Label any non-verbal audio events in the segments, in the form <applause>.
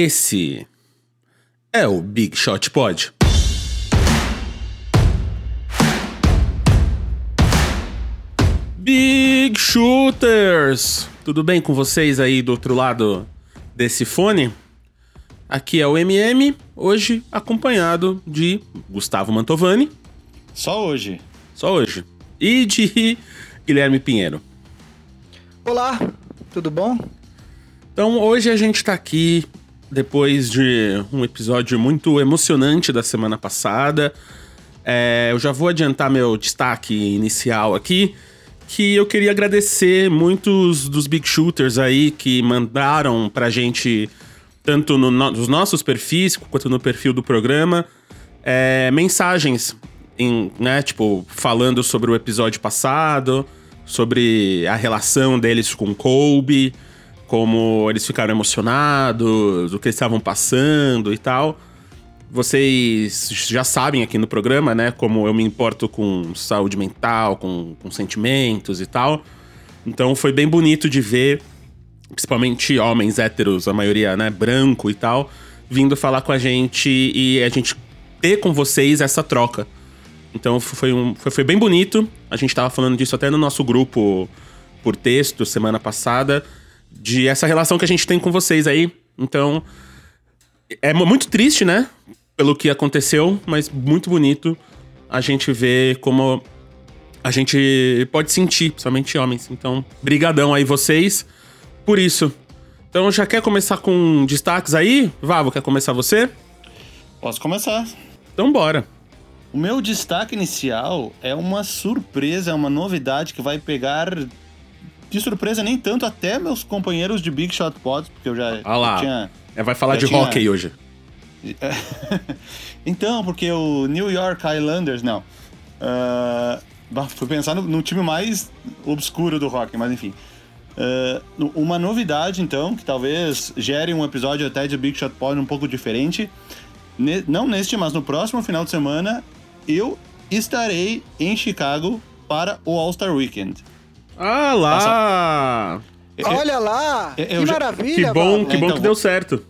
Esse é o Big Shot Pod. Big Shooters! Tudo bem com vocês aí do outro lado desse fone? Aqui é o MM, hoje acompanhado de Gustavo Mantovani. Só hoje. Só hoje. E de Guilherme Pinheiro. Olá, tudo bom? Então hoje a gente tá aqui depois de um episódio muito emocionante da semana passada. É, eu já vou adiantar meu destaque inicial aqui, que eu queria agradecer muitos dos big shooters aí que mandaram pra gente, tanto no, no, nos nossos perfis quanto no perfil do programa, é, mensagens, em, né, tipo, falando sobre o episódio passado, sobre a relação deles com Kobe, como eles ficaram emocionados, o que eles estavam passando e tal. Vocês já sabem aqui no programa, né, como eu me importo com saúde mental, com, com sentimentos e tal. Então foi bem bonito de ver, principalmente homens héteros, a maioria, né, branco e tal, vindo falar com a gente e a gente ter com vocês essa troca. Então foi, um, foi, foi bem bonito. A gente tava falando disso até no nosso grupo por texto semana passada de essa relação que a gente tem com vocês aí. Então, é muito triste, né? Pelo que aconteceu, mas muito bonito a gente ver como a gente pode sentir, principalmente homens. Então, brigadão aí vocês por isso. Então, já quer começar com destaques aí? Vavo, quer começar você? Posso começar. Então, bora. O meu destaque inicial é uma surpresa, é uma novidade que vai pegar de surpresa nem tanto até meus companheiros de Big Shot Pods, porque eu já, ah lá. tinha. É, vai falar de tinha... hockey hoje. <laughs> então, porque o New York Highlanders, não. Uh, fui pensar no, no, time mais obscuro do hockey, mas enfim. Uh, uma novidade, então, que talvez gere um episódio até de Big Shot Pod um pouco diferente. Ne não neste, mas no próximo final de semana, eu estarei em Chicago para o All-Star Weekend. Ah lá! Olha lá! Eu, que já, maravilha! Que bom, que, bom então, que deu certo.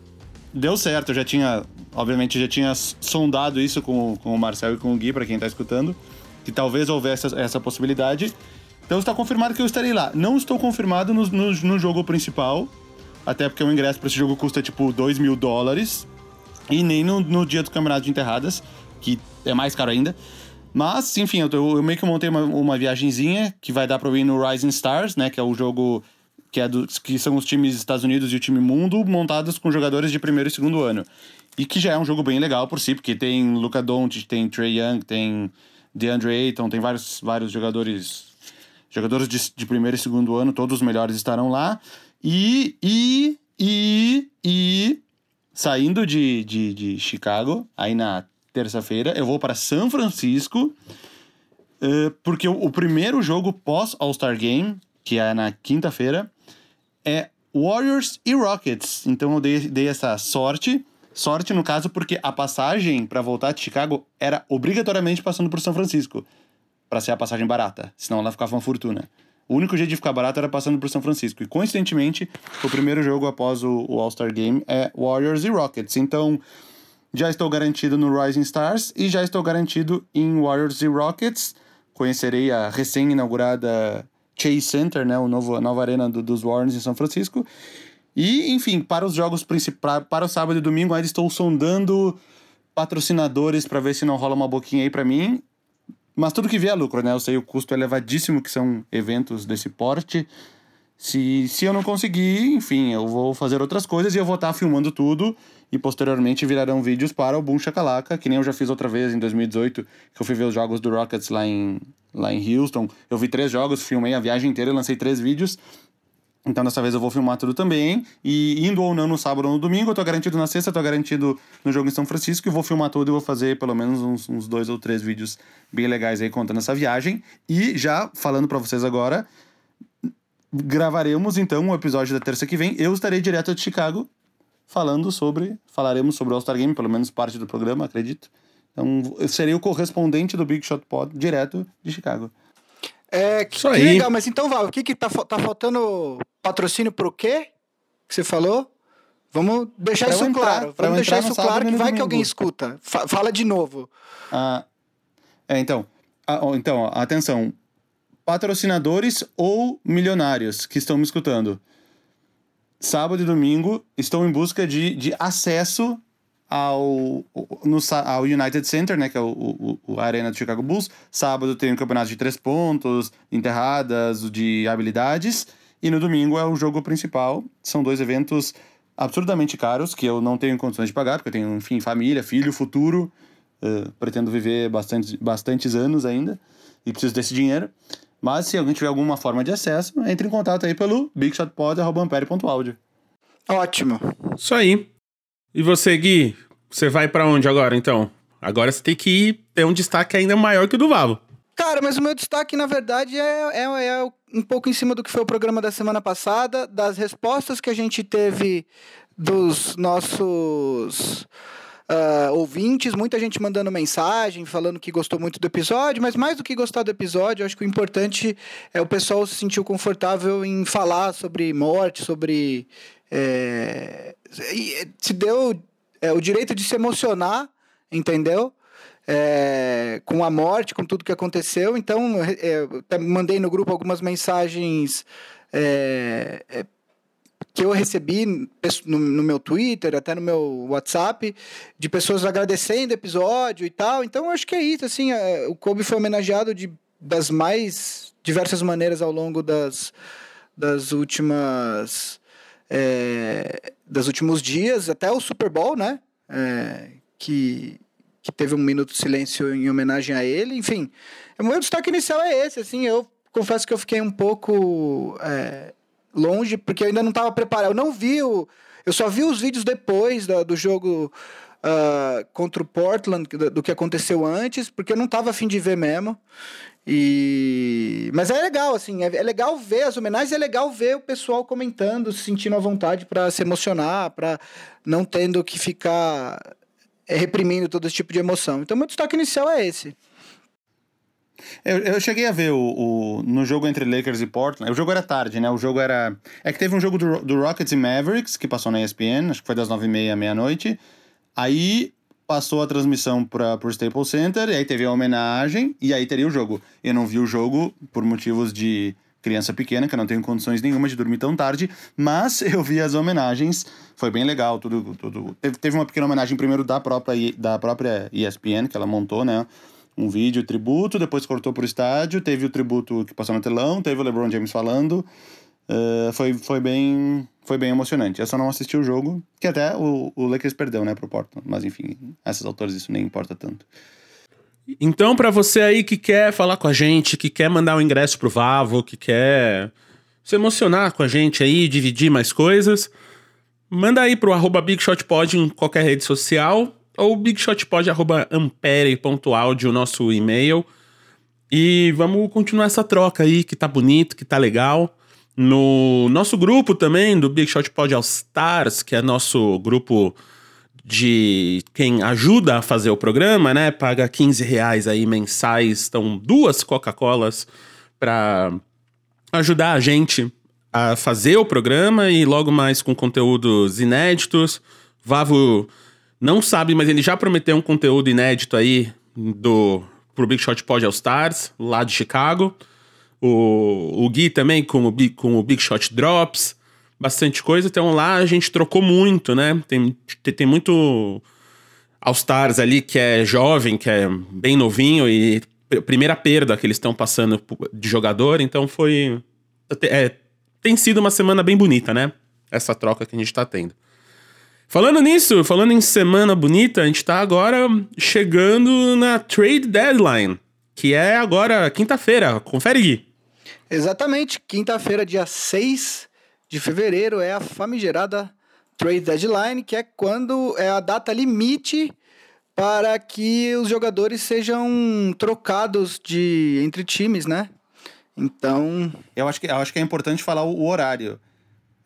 Deu certo, eu já tinha, obviamente, já tinha sondado isso com, com o Marcel e com o Gui, para quem tá escutando, que talvez houvesse essa, essa possibilidade. Então está confirmado que eu estarei lá. Não estou confirmado no, no, no jogo principal, até porque o ingresso para esse jogo custa tipo 2 mil dólares, e nem no, no dia do Campeonato de Enterradas, que é mais caro ainda. Mas, enfim, eu, eu meio que montei uma, uma viagenzinha que vai dar pra eu ir no Rising Stars, né? Que é o jogo que, é do, que são os times Estados Unidos e o time mundo montados com jogadores de primeiro e segundo ano. E que já é um jogo bem legal por si, porque tem Luca Doncic, tem Trey Young, tem DeAndre Ayton, tem vários, vários jogadores jogadores de, de primeiro e segundo ano, todos os melhores estarão lá. E, e, e, e saindo de, de, de Chicago, aí na terça-feira, eu vou para São Francisco, uh, porque o, o, primeiro jogo pós All-Star Game, que é na quinta-feira, é Warriors e Rockets. Então eu dei, dei essa sorte. Sorte, no caso, porque a passagem para voltar de Chicago era obrigatoriamente passando por São Francisco, para ser a passagem barata, senão ela ficava uma fortuna. O único jeito de ficar barato era passando por São Francisco. E coincidentemente, o primeiro jogo após o, o All-Star Game é Warriors e Rockets. Então, já estou garantido no Rising Stars e já estou garantido em Warriors e Rockets. Conhecerei a recém-inaugurada Chase Center, né, o novo, a nova arena do, dos Warriors em São Francisco. E, enfim, para os jogos principais, para o sábado e domingo, ainda estou sondando patrocinadores para ver se não rola uma boquinha aí para mim. Mas tudo que vier é lucro, né? Eu sei o custo elevadíssimo que são eventos desse porte. Se, se eu não conseguir, enfim, eu vou fazer outras coisas e eu vou estar filmando tudo e posteriormente virarão vídeos para o Boom Shakalaka, que nem eu já fiz outra vez em 2018, que eu fui ver os jogos do Rockets lá em, lá em Houston. Eu vi três jogos, filmei a viagem inteira, lancei três vídeos. Então dessa vez eu vou filmar tudo também. E indo ou não no sábado ou no domingo, eu tô garantido na sexta, eu tô garantido no jogo em São Francisco. E vou filmar tudo e vou fazer pelo menos uns, uns dois ou três vídeos bem legais aí contando essa viagem. E já falando para vocês agora, gravaremos então um episódio da terça que vem. Eu estarei direto de Chicago falando sobre. Falaremos sobre o All-Star Game, pelo menos parte do programa, acredito. Então, eu serei o correspondente do Big Shot Pod direto de Chicago. É, que, Isso aí. que legal, mas então, Val, o que que tá, tá faltando patrocínio pro quê? Que você falou? Vamos deixar pra isso entrar, claro. Vamos deixar isso claro que vai domingo. que alguém escuta. Fala de novo. Ah, é, então. Ah, então, atenção. Patrocinadores ou milionários que estão me escutando. Sábado e domingo estou em busca de, de acesso ao, no, ao United Center, né, que é o, o, a arena do Chicago Bulls. Sábado tem o um campeonato de três pontos, enterradas, de habilidades. E no domingo é o jogo principal. São dois eventos absurdamente caros, que eu não tenho condições de pagar, porque eu tenho, enfim, família, filho, futuro. Uh, pretendo viver bastante, bastantes anos ainda e preciso desse dinheiro. Mas se alguém tiver alguma forma de acesso, entre em contato aí pelo bigshotpod.ampere.audio. Ótimo. Isso aí. E você, Gui? Você vai para onde agora, então? Agora você tem que ir, ter um destaque ainda maior que o do Vavo. Cara, mas o meu destaque, na verdade, é, é, é, um pouco em cima do que foi o programa da semana passada, das respostas que a gente teve dos nossos uh, ouvintes, muita gente mandando mensagem, falando que gostou muito do episódio, mas mais do que gostar do episódio, acho que o importante é o pessoal se sentir confortável em falar sobre morte, sobre. É, se deu é, o direito de se emocionar, entendeu? É, com a morte, com tudo que aconteceu. Então, é, mandei no grupo algumas mensagens é, é, que eu recebi no, no, meu Twitter, até no meu WhatsApp, de pessoas agradecendo o episódio e tal. Então, acho que é isso. Assim, é, o Kobe foi homenageado de, das mais diversas maneiras ao longo das, das últimas é, últimos dias, até o Super Bowl, né? É, que, que teve um minuto de silêncio em homenagem a ele. Enfim, o meu destaque inicial é esse. Assim, eu confesso que eu fiquei um pouco é, longe, porque eu ainda não estava preparado. Eu não vi o. Eu só vi os vídeos depois da, do jogo uh, contra o Portland, do, do, que aconteceu antes, porque eu não estava afim de ver mesmo. E... Mas é legal, assim, é, é, legal ver as homenagens, é legal ver o pessoal comentando, se sentindo à vontade para se emocionar, para não tendo que ficar é, reprimindo todo esse tipo de emoção. Então, meu destaque inicial é esse. Eu, eu cheguei a ver o, o, no jogo entre Lakers e Portland. O jogo era tarde, né? O jogo era. É que teve um jogo do, do Rockets e Mavericks, que passou na ESPN, acho que foi das nove e meia à meia-noite. Aí passou a transmissão para o Staples Center, e aí teve a homenagem, e aí teria o jogo. Eu não vi o jogo por motivos de criança pequena, que eu não tenho condições nenhuma de dormir tão tarde, mas <laughs> eu vi as homenagens, foi bem legal, tudo, tudo. Teve, teve uma pequena homenagem primeiro da própria, da própria ESPN, que ela montou, né? Um vídeo tributo, depois cortou pro estádio, teve o tributo que passou no telão, teve o LeBron James falando. Uh, foi, foi bem foi bem emocionante. Eu só não assisti o jogo, que até o, o Lakers perdeu, né, pro Portland. Mas enfim, essas autores isso nem importa tanto. Então, para você aí que quer falar com a gente, que quer mandar um ingresso pro Vavo, que quer se emocionar com a gente aí, dividir mais coisas, manda aí pro arroba BigShotPod em qualquer rede social, ou bigshotpod.ampere.audio, nosso e-mail. E vamos continuar essa troca aí, que tá bonito, que tá legal. No nosso grupo também, do Big Shot Pod All Stars, que é nosso grupo de quem ajuda a fazer o programa, né? Paga 15 reais aí mensais, estão duas Coca-Colas para ajudar a gente a fazer o programa e logo mais com conteúdos inéditos. Vavo não sabe, mas ele já prometeu um conteúdo inédito aí do pro Big Shot Pod All Stars, lá de Chicago. O, o Gui também com o, com o Big Shot Drops, bastante coisa. Então lá a gente trocou muito, né? Tem, tem muito All-Stars ali que é jovem, que é bem novinho e primeira perda que eles estão passando de jogador. Então foi. É, tem sido uma semana bem bonita, né? Essa troca que a gente tá tendo. Falando nisso, falando em semana bonita, a gente tá agora chegando na trade deadline, que é agora quinta-feira. Confere, Gui. Exatamente, quinta-feira, dia 6 de fevereiro, é a famigerada trade deadline, que é quando é a data limite para que os jogadores sejam trocados de entre times, né? Então. Eu acho que, eu acho que é importante falar o, o horário.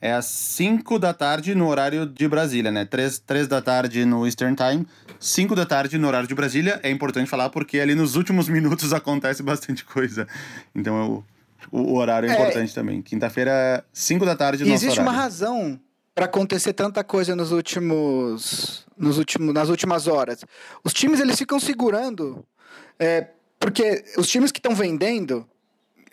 É às 5 da tarde no horário de Brasília, né? 3, 3 da tarde no Eastern Time, 5 da tarde no horário de Brasília. É importante falar porque ali nos últimos <laughs> minutos acontece bastante coisa. Então eu o, o horário é, é importante também. Quinta-feira, 5 da tarde, no Existe uma razão para acontecer tanta coisa nos últimos, nos últimos, nas últimas horas. Os times eles ficam segurando, é, porque os times que estão vendendo,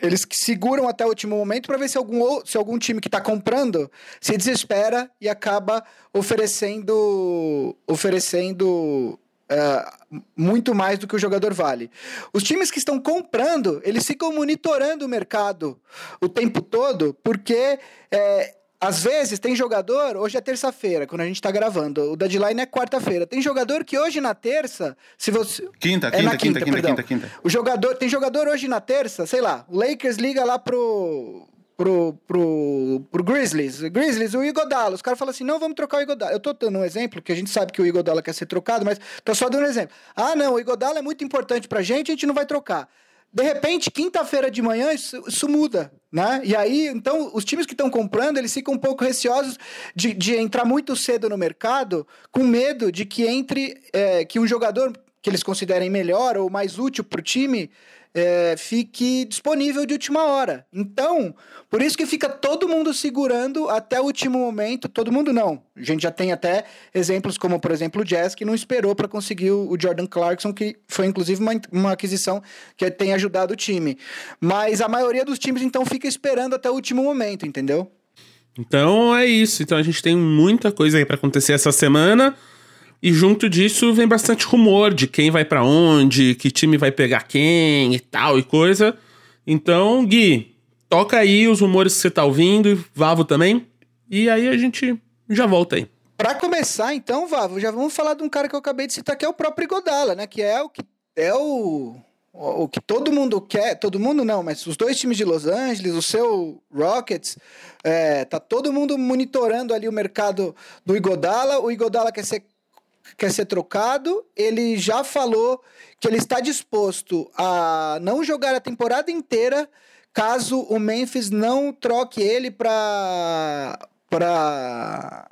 eles seguram até o último momento para ver se algum, se algum time que está comprando se desespera e acaba oferecendo, oferecendo Uh, muito mais do que o jogador vale. Os times que estão comprando, eles ficam monitorando o mercado o tempo todo, porque é, às vezes tem jogador, hoje é terça-feira, quando a gente tá gravando, o deadline é quarta-feira. Tem jogador que hoje na terça, se você. Quinta, é quinta, na quinta, quinta, quinta, quinta. O jogador, tem jogador hoje na terça, sei lá, o Lakers liga lá pro. Pro, pro, pro Grizzlies. Grizzlies, o Igodala. Os caras falam assim: não, vamos trocar o Igodala. Eu tô dando um exemplo, que a gente sabe que o Igodala quer ser trocado, mas tô só dando um exemplo. Ah, não, o Igodala é muito importante pra gente, a gente não vai trocar. De repente, quinta-feira de manhã, isso, isso, muda, né? E aí, então, os times que estão comprando, eles ficam um pouco receosos de, de entrar muito cedo no mercado, com medo de que entre, é, que um jogador que eles considerem melhor ou mais útil para o time é, fique disponível de última hora. Então, por isso que fica todo mundo segurando até o último momento. Todo mundo não. A gente já tem até exemplos como, por exemplo, o Jazz, que não esperou para conseguir o Jordan Clarkson, que foi inclusive uma, uma aquisição que tem ajudado o time. Mas a maioria dos times, então, fica esperando até o último momento, entendeu? Então é isso. Então a gente tem muita coisa aí para acontecer essa semana. E junto disso vem bastante rumor de quem vai para onde, que time vai pegar quem e tal e coisa. Então, Gui, toca aí os rumores que você tá ouvindo, Vavo também. E aí a gente já volta aí. Para começar, então, Vavo, já vamos falar de um cara que eu acabei de citar, que é o próprio Godala, né? Que é o que é o o que todo mundo quer, todo mundo não, mas os dois times de Los Angeles, o seu Rockets, é, tá todo mundo monitorando ali o mercado do Igodala. O Igodala quer ser quer ser trocado, ele já falou que ele está disposto a não jogar a temporada inteira caso o Memphis não troque ele para para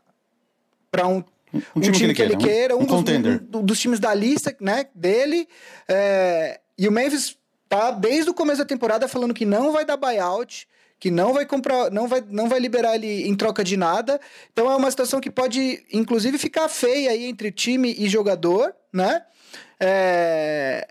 para um, um, um, time, time que ele, que ele queira, um, um, dos, um, dos, times da lista né, dele. É, e o Memphis tá desde o começo da temporada falando que não vai dar buyout, que não vai comprar, não vai, não vai liberar ele em troca de nada. Então é uma situação que pode, inclusive, ficar feia aí entre time e jogador, né? É...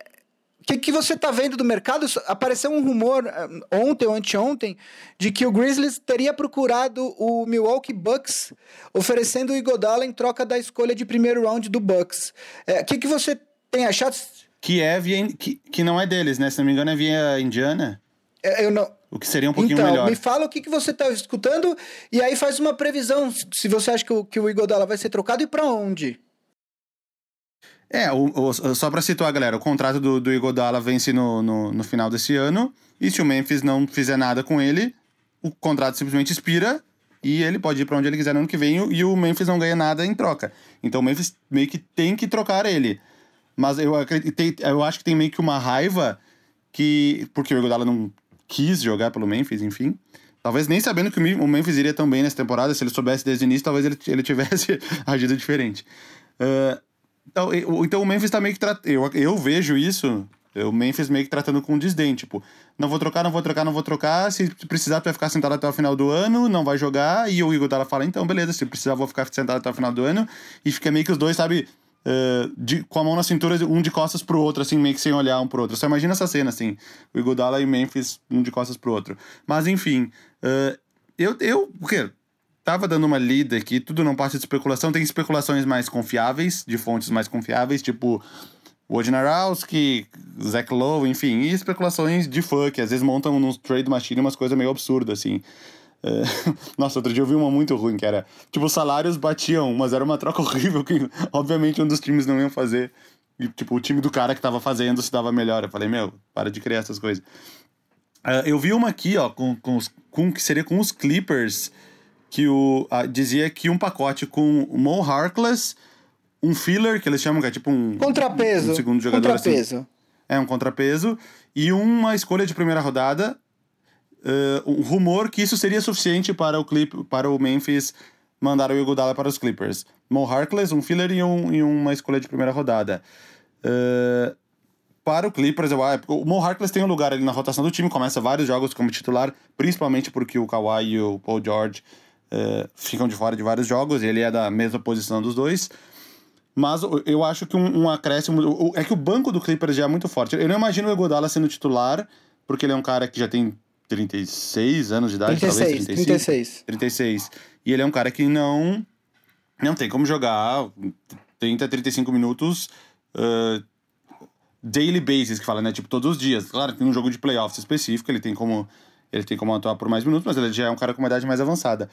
O que, que você está vendo do mercado? Apareceu um rumor eh, ontem ou anteontem de que o Grizzlies teria procurado o Milwaukee Bucks oferecendo o Igodala em troca da escolha de primeiro round do Bucks. O é, que, que você tem achado? Que é via, que, que não é deles, né? Se não me engano, é via Indiana. É, eu não, o que seria um pouquinho então, melhor. me fala o que, que você está escutando e aí faz uma previsão se você acha que o, que o Igodala vai ser trocado e para onde. É, o, o, só para situar, galera, o contrato do, do Igodala vence no, no, no, final desse ano. E se o Memphis não fizer nada com ele, o contrato simplesmente expira e ele pode ir para onde ele quiser no ano que vem e o Memphis não ganha nada em troca. Então o Memphis meio que tem que trocar ele. Mas eu, acredito, eu acho que tem meio que uma raiva que. Porque o Igodala não quis jogar pelo Memphis, enfim. Talvez nem sabendo que o Memphis iria tão bem nessa temporada, se ele soubesse desde o início, talvez ele, ele tivesse <laughs> agido diferente. Uh, então, então o Memphis tá meio que. Eu, eu vejo isso, o Memphis meio que tratando com desdém. Tipo, não vou trocar, não vou trocar, não vou trocar. Se precisar, tu vai ficar sentado até o final do ano, não vai jogar. E o Igor Dalla fala: então, beleza, se precisar, vou ficar sentado até o final do ano. E fica meio que os dois, sabe uh, de, com a mão na cintura, um de costas pro outro, assim, meio que sem olhar um pro outro. Só imagina essa cena, assim, o Iguodala e Memphis, um de costas pro outro. Mas, enfim, uh, eu, eu, o quê? Tava dando uma lida aqui, tudo não parte de especulação, tem especulações mais confiáveis, de fontes mais confiáveis, tipo Wojnarowski, Zach Lowe, enfim, e especulações de fã, que às vezes montam nos trade machine umas coisas meio absurdas, assim. É... <laughs> Nossa, outro dia eu vi uma muito ruim, que era. Tipo, os salários batiam, mas era uma troca <laughs> horrível que, obviamente, um dos times não ia fazer. E, tipo, o time do cara que tava fazendo se dava melhor. Eu falei, meu, para de criar essas coisas. Uh, eu vi uma aqui, ó, com, com, os, com que seria com os Clippers, que o, uh, dizia que um pacote com o Mo Harkless, um filler, que eles chamam, que é tipo um. Contrapeso. Um, um segundo jogador. Contrapeso. Assim, é, um contrapeso. E uma escolha de primeira rodada uh, um rumor que isso seria suficiente para o clip, para o Memphis mandar o Iguodala para os Clippers. Mo Harkless, um filler e, um, e uma escolha de primeira rodada. Uh, para o Clippers, eu. O Mo Harkless tem um lugar ali na rotação do time, começa vários jogos como titular, principalmente porque o Kawhi e o Paul George é, ficam de fora de vários jogos, ele é da mesma posição dos dois. Mas eu acho que um, um acréscimo. É que o banco do Clippers já é muito forte. Eu não imagino o Egodala sendo titular, porque ele é um cara que já tem 36 anos de idade, 36, talvez 35, 36. 36. E ele é um cara que não não tem como jogar 30, 35 minutos uh, daily basis, que fala, né? Tipo, todos os dias. Claro que num jogo de playoffs específico ele tem como ele tem como atuar por mais minutos, mas ele já é um cara com uma idade mais avançada.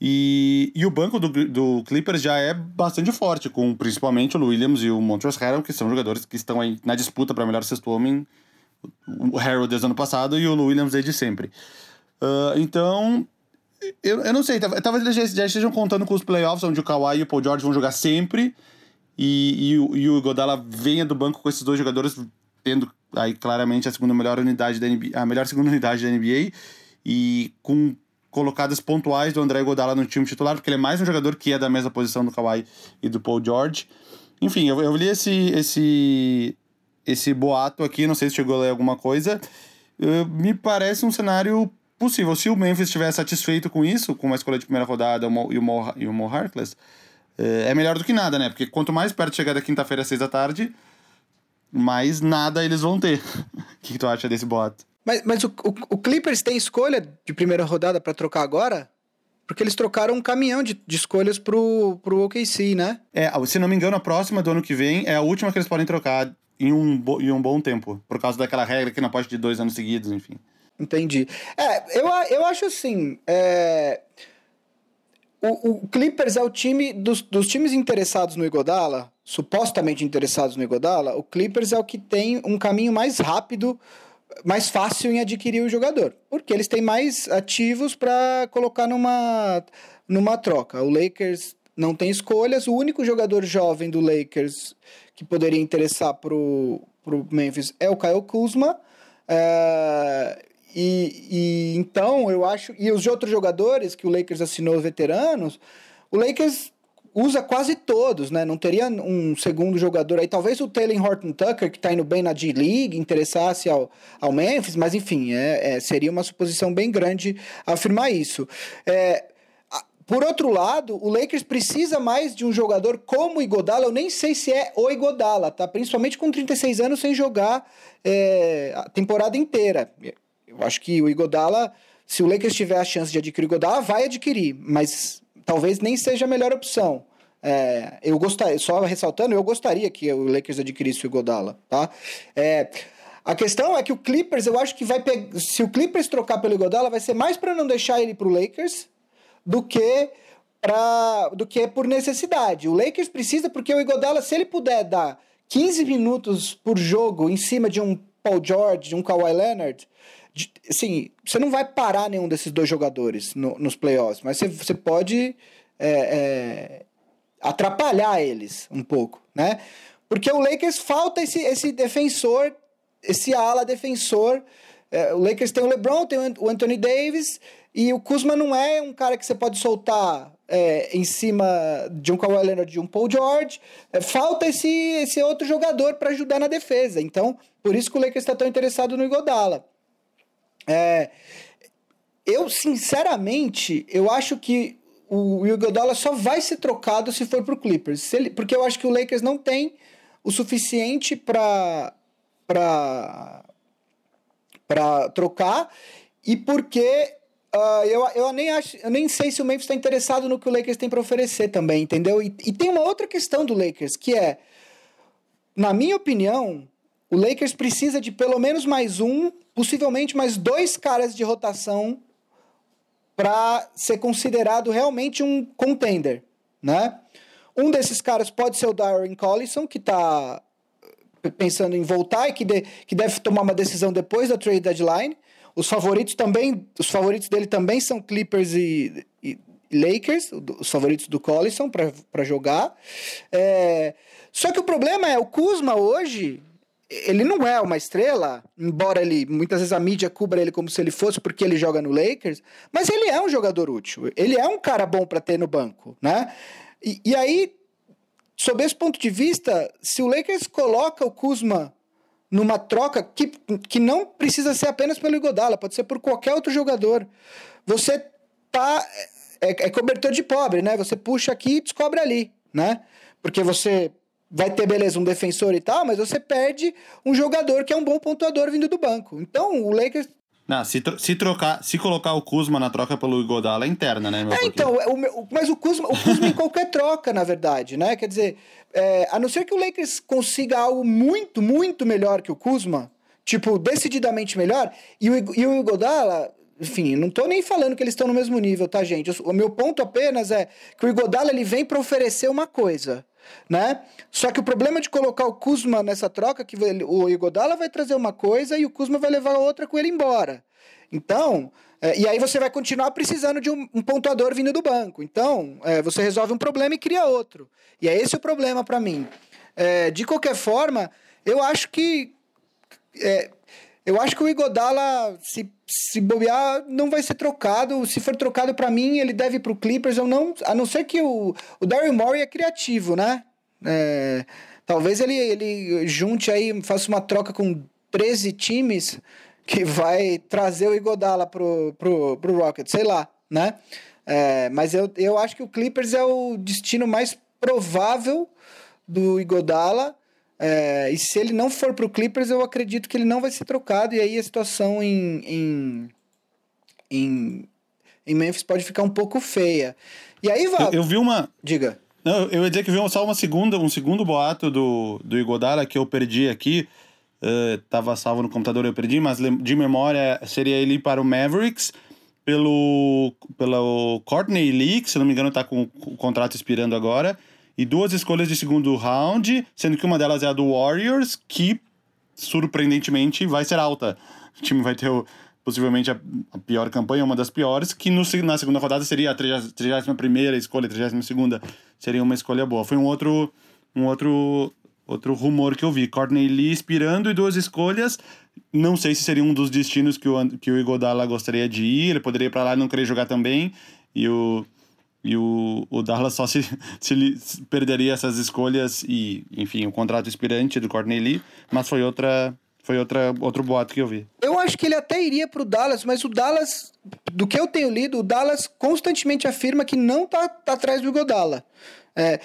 E, e o banco do, do Clippers já é bastante forte, com principalmente o Williams e o Montrezl Harrell, que são jogadores que estão aí na disputa para melhor sexto homem. O Harrell desde ano passado e o Williams desde sempre. Uh, então, eu, eu não sei, talvez eles já, já, estejam contando com os playoffs, onde o Kawhi e o Paul George vão jogar sempre, e, e, e o Godala venha do banco com esses dois jogadores, tendo aí claramente a segunda melhor unidade da NBA, a melhor segunda unidade da NBA, e com colocadas pontuais do André Godala no time titular, porque ele é mais um jogador que é da mesma posição do Kawhi e do Paul George. Enfim, eu, eu li esse, esse, esse boato aqui, não sei se chegou a ler alguma coisa. Uh, me parece um cenário possível. Se o Memphis estiver satisfeito com isso, com uma escolha de primeira rodada e o Mo, e o Mo Harkless, é, é melhor do que nada, né? Porque quanto mais perto chegar da quinta-feira às seis da tarde, mais nada eles vão ter. <laughs> O que, que, tu acha desse boato? Mas, mas o, o, o Clippers tem escolha de primeira rodada para trocar agora? Porque eles trocaram um caminhão de, de escolhas pro, pro OKC, né? É, se não me engano, a próxima do ano que vem é a última que eles podem trocar em um, em um bom tempo. Por causa daquela regra que não pode de dois anos seguidos, enfim. Entendi. É, eu, eu acho assim. É... O, o, Clippers é o time dos, dos times interessados no Igodala, supostamente interessados no Igodala, o Clippers é o que tem um caminho mais rápido, mais fácil em adquirir o jogador, porque eles têm mais ativos para colocar numa, numa troca. O Lakers não tem escolhas, o único jogador jovem do Lakers que poderia interessar pro, pro Memphis é o Kyle Kuzma. É, e, e então eu acho. E os outros jogadores que o Lakers assinou veteranos, o Lakers usa quase todos, né? Não teria um segundo jogador aí. Talvez o Taylor Horton Tucker, que está indo bem na D-League, interessasse ao, ao Memphis, mas enfim, é, é, seria uma suposição bem grande afirmar isso. É, por outro lado, o Lakers precisa mais de um jogador como o Igodala. Eu nem sei se é o Igodala, tá? Principalmente com 36 anos sem jogar é, a temporada inteira. Eu acho que o Igodala, se o Lakers tiver a chance de adquirir o Igodala, vai adquirir, mas talvez nem seja a melhor opção. É, eu gostaria, só ressaltando, eu gostaria que o Lakers adquirisse o Igodala, tá? É, a questão é que o Clippers, eu acho que vai pegar. Se o Clippers trocar pelo Igodala, vai ser mais para não deixar ele pro Lakers do que para do que por necessidade. O Lakers precisa porque o Igodala, se ele puder dar 15 minutos por jogo em cima de um Paul George, de um Kawhi Leonard, assim, você não vai parar nenhum desses dois jogadores no, nos playoffs, mas você, você pode é, é, atrapalhar eles um pouco, né? Porque o Lakers falta esse, esse defensor, esse ala defensor. É, o Lakers tem o LeBron, tem o Anthony Davis, e o Kuzma não é um cara que você pode soltar é, em cima de um Kawhi Leonard, de um Paul George. É, falta esse, esse outro jogador para ajudar na defesa. Então, por isso que o Lakers está tão interessado no Igodala. É, eu, sinceramente, eu acho que o Iguodala só vai ser trocado se for pro Clippers. Ele, porque eu acho que o Lakers não tem o suficiente para para para trocar e porque uh, eu, eu nem acho eu nem sei se o Memphis está interessado no que o Lakers tem para oferecer também entendeu e, e tem uma outra questão do Lakers que é na minha opinião o Lakers precisa de pelo menos mais um, possivelmente mais dois caras de rotação para ser considerado realmente um contender, né? Um desses caras pode ser o Darren Collison, que está pensando em voltar e que, de, que deve tomar uma decisão depois da trade deadline. Os favoritos também, os favoritos dele também são Clippers e, e Lakers, os favoritos do Collison para jogar. É, só que o problema é o Kuzma hoje ele não é uma estrela, embora ele muitas vezes a mídia cubra ele como se ele fosse porque ele joga no Lakers, mas ele é um jogador útil. Ele é um cara bom para ter no banco, né? E, e, aí, sob esse ponto de vista, se o Lakers coloca o Kuzma numa troca que, que não precisa ser apenas pelo Igodala, pode ser por qualquer outro jogador, você tá é, é cobertor de pobre, né? Você puxa aqui e descobre ali, né? Porque você vai ter, beleza, um defensor e tal, mas você perde um jogador que é um bom pontuador vindo do banco. Então, o Lakers não, se, se trocar, se colocar o Kuzma na troca pelo Igodala é interna, né, meu? É, então, o, mas o Kuzma, o Kuzma em qualquer troca, na verdade, né? Quer dizer, é, a não ser que o Lakers consiga algo muito, muito melhor que o Kuzma, tipo, decididamente melhor, e o, e o Igodala, enfim, não tô nem falando que eles estão no mesmo nível, tá, gente? O meu ponto apenas é que o Igodala ele vem para oferecer uma coisa, né? Só que o problema de colocar o Kuzma nessa troca, que o Igodala vai trazer uma coisa e o Kuzma vai levar outra com ele embora. Então, é, e aí você vai continuar precisando de um, um pontuador vindo do banco. Então, é, você resolve um problema e cria outro. E é esse o problema para mim. É, de qualquer forma, eu acho que é, eu acho que o Igodala, se, se bobear, não vai ser trocado. Se for trocado para mim, ele deve ir pro Clippers. Eu não, a não ser que o, o Daryl Morey é criativo, né? É, talvez ele, ele junte aí, faça uma troca com 13 times que vai trazer o Igodala pro, pro, pro Rocket, sei lá, né? É, mas eu, eu acho que o Clippers é o destino mais provável do Igodala. É, e se ele não for para o Clippers, eu acredito que ele não vai ser trocado. E aí a situação em, em, em, em Memphis pode ficar um pouco feia. E aí, vai. Eu, eu vi uma. Diga. Não, eu ia dizer que vi só uma segunda, um segundo boato do, do Igodala que eu perdi aqui. Uh, tava salvo no computador, eu perdi, mas de memória seria ele para o Mavericks pelo, pelo Courtney Lee, que se não me engano tá com o contrato expirando agora e duas escolhas de segundo round, sendo que uma delas é a do Warriors, que surpreendentemente vai ser alta. O time vai ter o, possivelmente a, a, pior campanha, uma das piores, que no, na segunda rodada seria a 31 escolha, a 32 seria uma escolha boa. Foi um outro, um outro, outro rumor que eu vi. Courtney Lee inspirando e duas escolhas. Não sei se seria um dos destinos que o, que o Igodala gostaria de ir. Ele poderia ir para lá e não querer jogar também. E o e o, o Dallas só se, <laughs> se perderia essas escolhas e, enfim, o contrato expirante do Courtney Lee, mas foi outra foi outra, outro boato que eu vi. Eu acho que ele até iria pro Dallas, mas o Dallas, do que eu tenho lido, o Dallas constantemente afirma que não tá, tá atrás do Godala. É,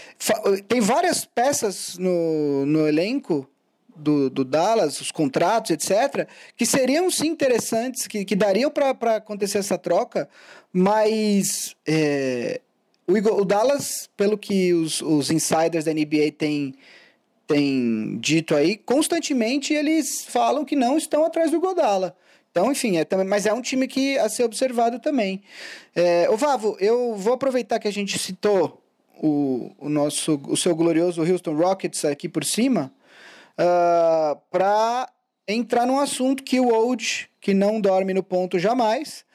tem várias peças no, no elenco do, do Dallas, os contratos, etc., que seriam sim interessantes, que, que dariam para acontecer essa troca, mas é, o, o Dallas, pelo que os, os insiders da NBA têm, têm dito aí, constantemente eles falam que não estão atrás do Godala. Então, enfim, é, mas é um time que a ser observado também. É, ô Vavo, eu vou aproveitar que a gente citou o, o nosso o seu glorioso Houston Rockets aqui por cima uh, ah, para entrar num assunto que o Old, que não dorme no ponto jamais,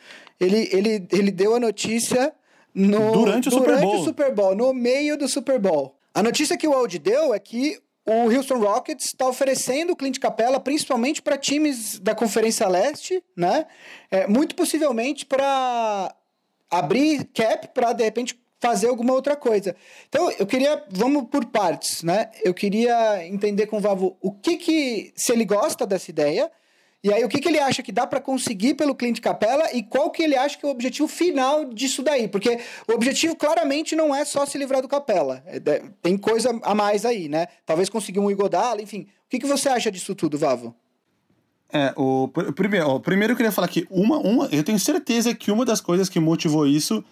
ele, ele, ele deu a notícia no, durante o Super Bowl. o Super Bowl, no meio do Super Bowl. A notícia que o Audi deu é que o Houston Rockets está oferecendo o Clint Capella principalmente para times da Conferência Leste, né? É, muito possivelmente para abrir cap para de repente fazer alguma outra coisa. Então, eu queria, vamos por partes, né? Eu queria entender com o Vavo o que que se ele gosta dessa ideia e aí, o que, que ele acha que dá para conseguir pelo Clint Capella e qual que ele acha que é o objetivo final disso daí? Porque o objetivo claramente não é só se livrar do Capella. É, tem coisa a mais aí, né? Talvez conseguir um Igodala, enfim. O que, que você acha disso tudo, Vavo? É, o, primeiro, o primeiro eu queria falar que uma, uma, eu tenho certeza que uma das coisas que motivou isso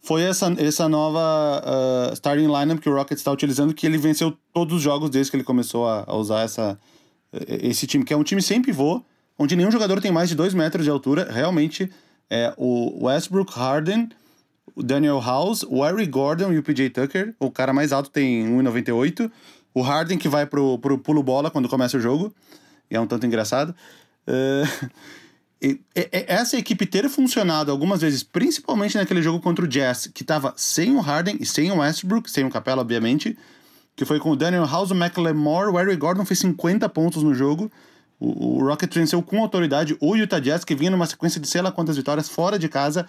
foi essa, essa nova uh, starting lineup que o Rockets está utilizando, que ele venceu todos os jogos desde que ele começou a, a usar essa, esse time, que é um time sem pivô, onde nenhum jogador tem mais de 2 metros de altura. Realmente, é o Westbrook Harden, o Daniel House, o Harry Gordon e o PJ Tucker. O cara mais alto tem 1,98. O Harden que vai pro, pro pulo bola quando começa o jogo. E é um tanto engraçado. Uh, <laughs> essa equipe ter funcionado algumas vezes, principalmente naquele jogo contra o Jazz, que tava sem o Harden e sem o Westbrook, sem o Capela, obviamente, que foi com o Daniel House, o McLemore, o Harry Gordon fez 50 pontos no jogo. O, o Rocket venceu com autoridade o Utah Jazz, que vinha numa sequência de sei lá quantas vitórias fora de casa.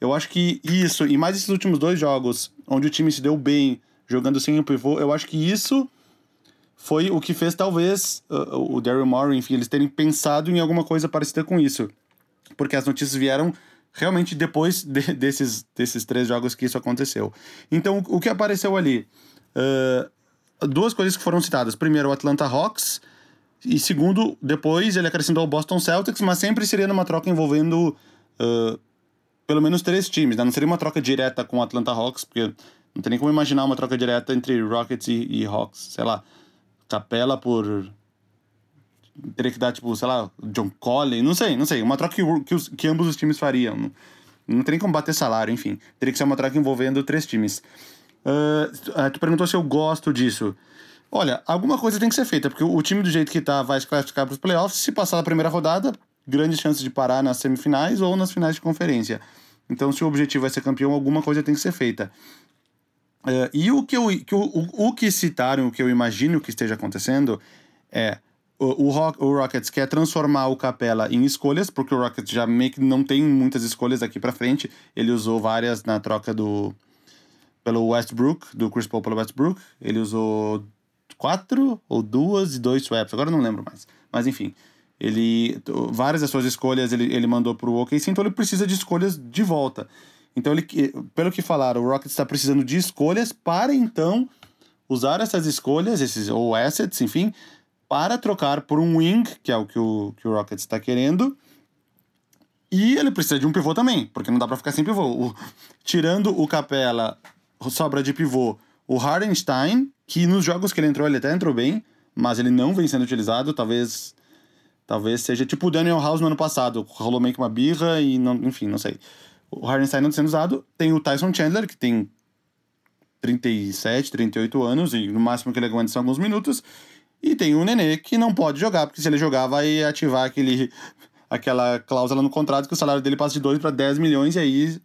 Eu acho que isso, e mais esses últimos dois jogos, onde o time se deu bem jogando sem o pivô, eu acho que isso foi o que fez talvez o Daryl Morey, enfim, eles terem pensado em alguma coisa parecida com isso. Porque as notícias vieram realmente depois de, desses, desses três jogos que isso aconteceu. Então, o que apareceu ali? Uh, duas coisas que foram citadas. Primeiro, o Atlanta Hawks. E segundo, depois ele acrescentou o Boston Celtics, mas sempre seria numa troca envolvendo uh, pelo menos três times. Né? Não seria uma troca direta com o Atlanta Hawks, porque não tem nem como imaginar uma troca direta entre Rockets e, e Hawks. Sei lá, Capela por teria que dar, tipo, sei lá, John Colley, não sei, não sei. Uma troca que, que, os, que ambos os times fariam. Não, tem como bater salário, enfim. Teria que ser uma troca envolvendo três times. Uh, tu perguntou se eu gosto disso. Olha, alguma coisa tem que ser feita, porque o, o time do jeito que tá vai se classificar para os playoffs. Se passar da primeira rodada, grandes chances de parar nas semifinais ou nas finais de conferência. Então, se o objetivo é ser campeão, alguma coisa tem que ser feita. Uh, e o que, eu, que o, o, o que citaram, o que eu imagino que esteja acontecendo é o, o, Rockets quer transformar o Capela em escolhas, porque o Rockets já meio que não tem muitas escolhas daqui para frente. Ele usou várias na troca do pelo Westbrook, do Chris Paul pelo Westbrook. Ele usou quatro ou duas e dois swaps, agora não lembro mais. Mas enfim, ele várias das suas escolhas ele, ele mandou pro OKC, então ele precisa de escolhas de volta. Então ele, pelo que falaram, o Rockets está precisando de escolhas para então usar essas escolhas, esses ou assets, enfim, para trocar por um wing, que é o que o, que o Rockets está querendo. E ele precisa de um pivô também, porque não dá para ficar sem pivô. O, tirando o Capela, sobra de pivô o Hardenstein, que nos jogos que ele entrou, ele até entrou bem, mas ele não vem sendo utilizado. Talvez talvez seja tipo o Daniel House no ano passado. Rolou meio que uma birra e, não, enfim, não sei. O Hardenstein não sendo usado. Tem o Tyson Chandler, que tem 37, 38 anos, e no máximo que ele aguenta são alguns minutos. E tem o Nenê que não pode jogar, porque se ele jogar vai ativar aquele, <laughs> aquela cláusula no contrato que o salário dele passa de 2 para 10 milhões e aí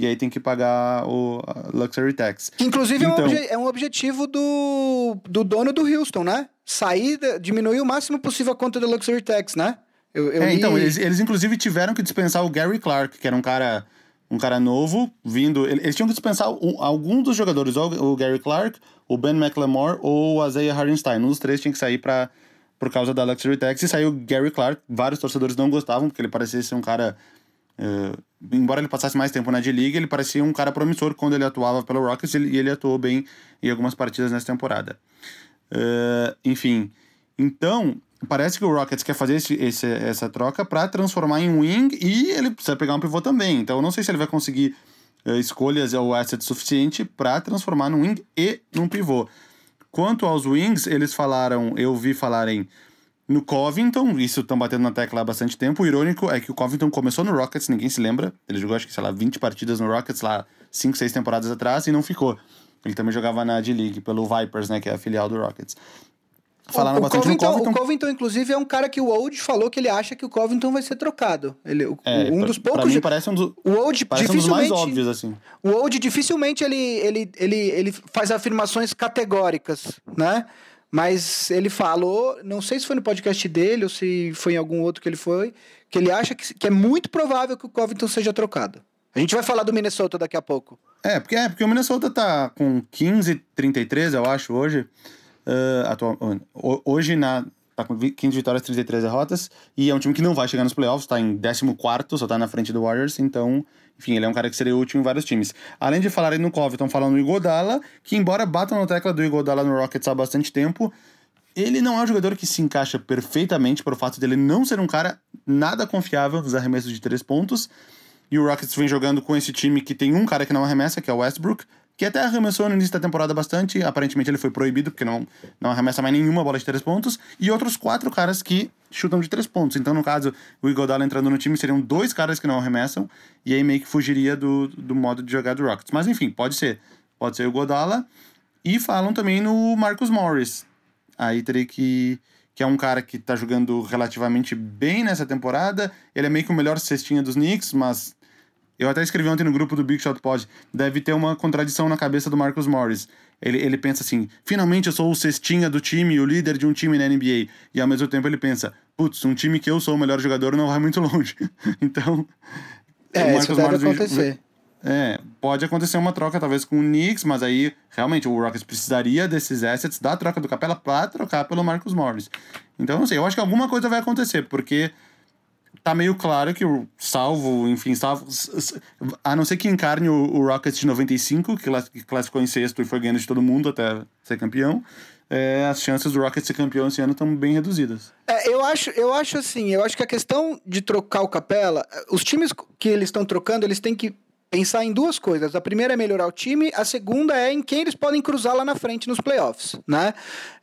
e aí tem que pagar o Luxury Tax. Que inclusive então, é, um então- é, um objetivo do, do dono do Houston, né? Sair, diminuir o máximo possível a conta do Luxury Tax, né? Eu, eu é, li... então, eles, eles inclusive tiveram que dispensar o Gary Clark, que era um cara um cara novo vindo. Eles tinham que dispensar um, algum dos jogadores, ou o Gary Clark, o Ben McLemore ou o Isaiah Hardenstein. Um dos três tinha que sair para por causa da Luxury Tax e saiu Gary Clark. Vários torcedores não gostavam, porque ele parecia ser um cara. Uh, embora ele passasse mais tempo na D-League, ele parecia um cara promissor quando ele atuava pelo Rockets e ele, atuou bem em algumas partidas nessa temporada. Uh, enfim, então parece que o Rockets quer fazer esse, esse essa troca para transformar em wing e ele precisa pegar um pivô também. Então eu não sei se ele vai conseguir uh, escolhas ou assets suficiente para transformar num wing e num pivô. Quanto aos wings, eles falaram, eu vi falarem no Covington, isso estão batendo na tecla há bastante tempo. O irônico é que o Covington começou no Rockets, ninguém se lembra. Ele jogou, acho que, sei lá, 20 partidas no Rockets lá 5, 6 temporadas atrás e não ficou. Ele também jogava na D-League pelo Vipers, né, que é a filial do Rockets. Falaram o, bastante Covington, no Covington. O Covington, inclusive, é um cara que o Old falou que ele acha que o Covington vai ser trocado. Ele, é, um dos poucos. Pra mim parece um, do, o Old parece um dos mais óbvios, assim. O Old dificilmente ele, ele, ele, ele faz afirmações categóricas, né? Mas ele falou, não sei se foi no podcast dele ou se foi em algum outro que ele foi, que ele acha que, que é muito provável que o Covington seja trocado. A gente vai falar do Minnesota daqui a pouco. É, porque, é, porque o Minnesota tá com 15, 33, eu acho, hoje. Uh, atual, hoje na, tá com 15 vitórias, 33 derrotas. E é um time que não vai chegar nos playoffs, tá em 14, só tá na frente do Warriors. Então, enfim, ele é um cara que seria útil em vários times. Além de falarem no Cove, estão falando no Igodala, que embora batam na tecla do Igodala no Rockets há bastante tempo, ele não é um jogador que se encaixa perfeitamente por fato dele não ser um cara nada confiável nos arremessos de três pontos. E o Rockets vem jogando com esse time que tem um cara que não arremessa, que é o Westbrook, que até arremessou no início da temporada bastante. Aparentemente ele foi proibido, porque não, não arremessa mais nenhuma bola de três pontos. E outros quatro caras que chutam de três pontos. Então, no caso, o Igodala entrando no time, seriam dois caras que não arremessam. E aí meio que fugiria do, do modo de jogar do Rockets. Mas enfim, pode ser. Pode ser o Godala. E falam também no Marcus Morris. Aí teria que que é um cara que tá jogando relativamente bem nessa temporada. Ele é meio que o melhor cestinha dos Knicks, mas eu até escrevi ontem no grupo do Big Shot Pod. Deve ter uma contradição na cabeça do Marcus Morris. Ele, ele pensa assim: finalmente eu sou o cestinha do time, o líder de um time na NBA. E ao mesmo tempo ele pensa: putz, um time que eu sou o melhor jogador não vai muito longe. <laughs> então. É, isso deve Morris acontecer. É, pode acontecer uma troca talvez com o Knicks, mas aí realmente o Rockets precisaria desses assets da troca do Capela para trocar pelo Marcus Morris. Então, não sei, eu acho que alguma coisa vai acontecer, porque tá meio claro que, salvo, enfim, salvo, a não ser que encarne o, o Rockets de 95, que classificou em sexto e foi ganhando de todo mundo até ser campeão, é, as chances do Rockets ser campeão esse ano estão bem reduzidas. É, eu acho, eu acho assim, eu acho que a questão de trocar o Capela, os times que eles estão trocando, eles têm que pensar em duas coisas. A primeira é melhorar o time, a segunda é em quem eles podem cruzar lá na frente nos playoffs, né?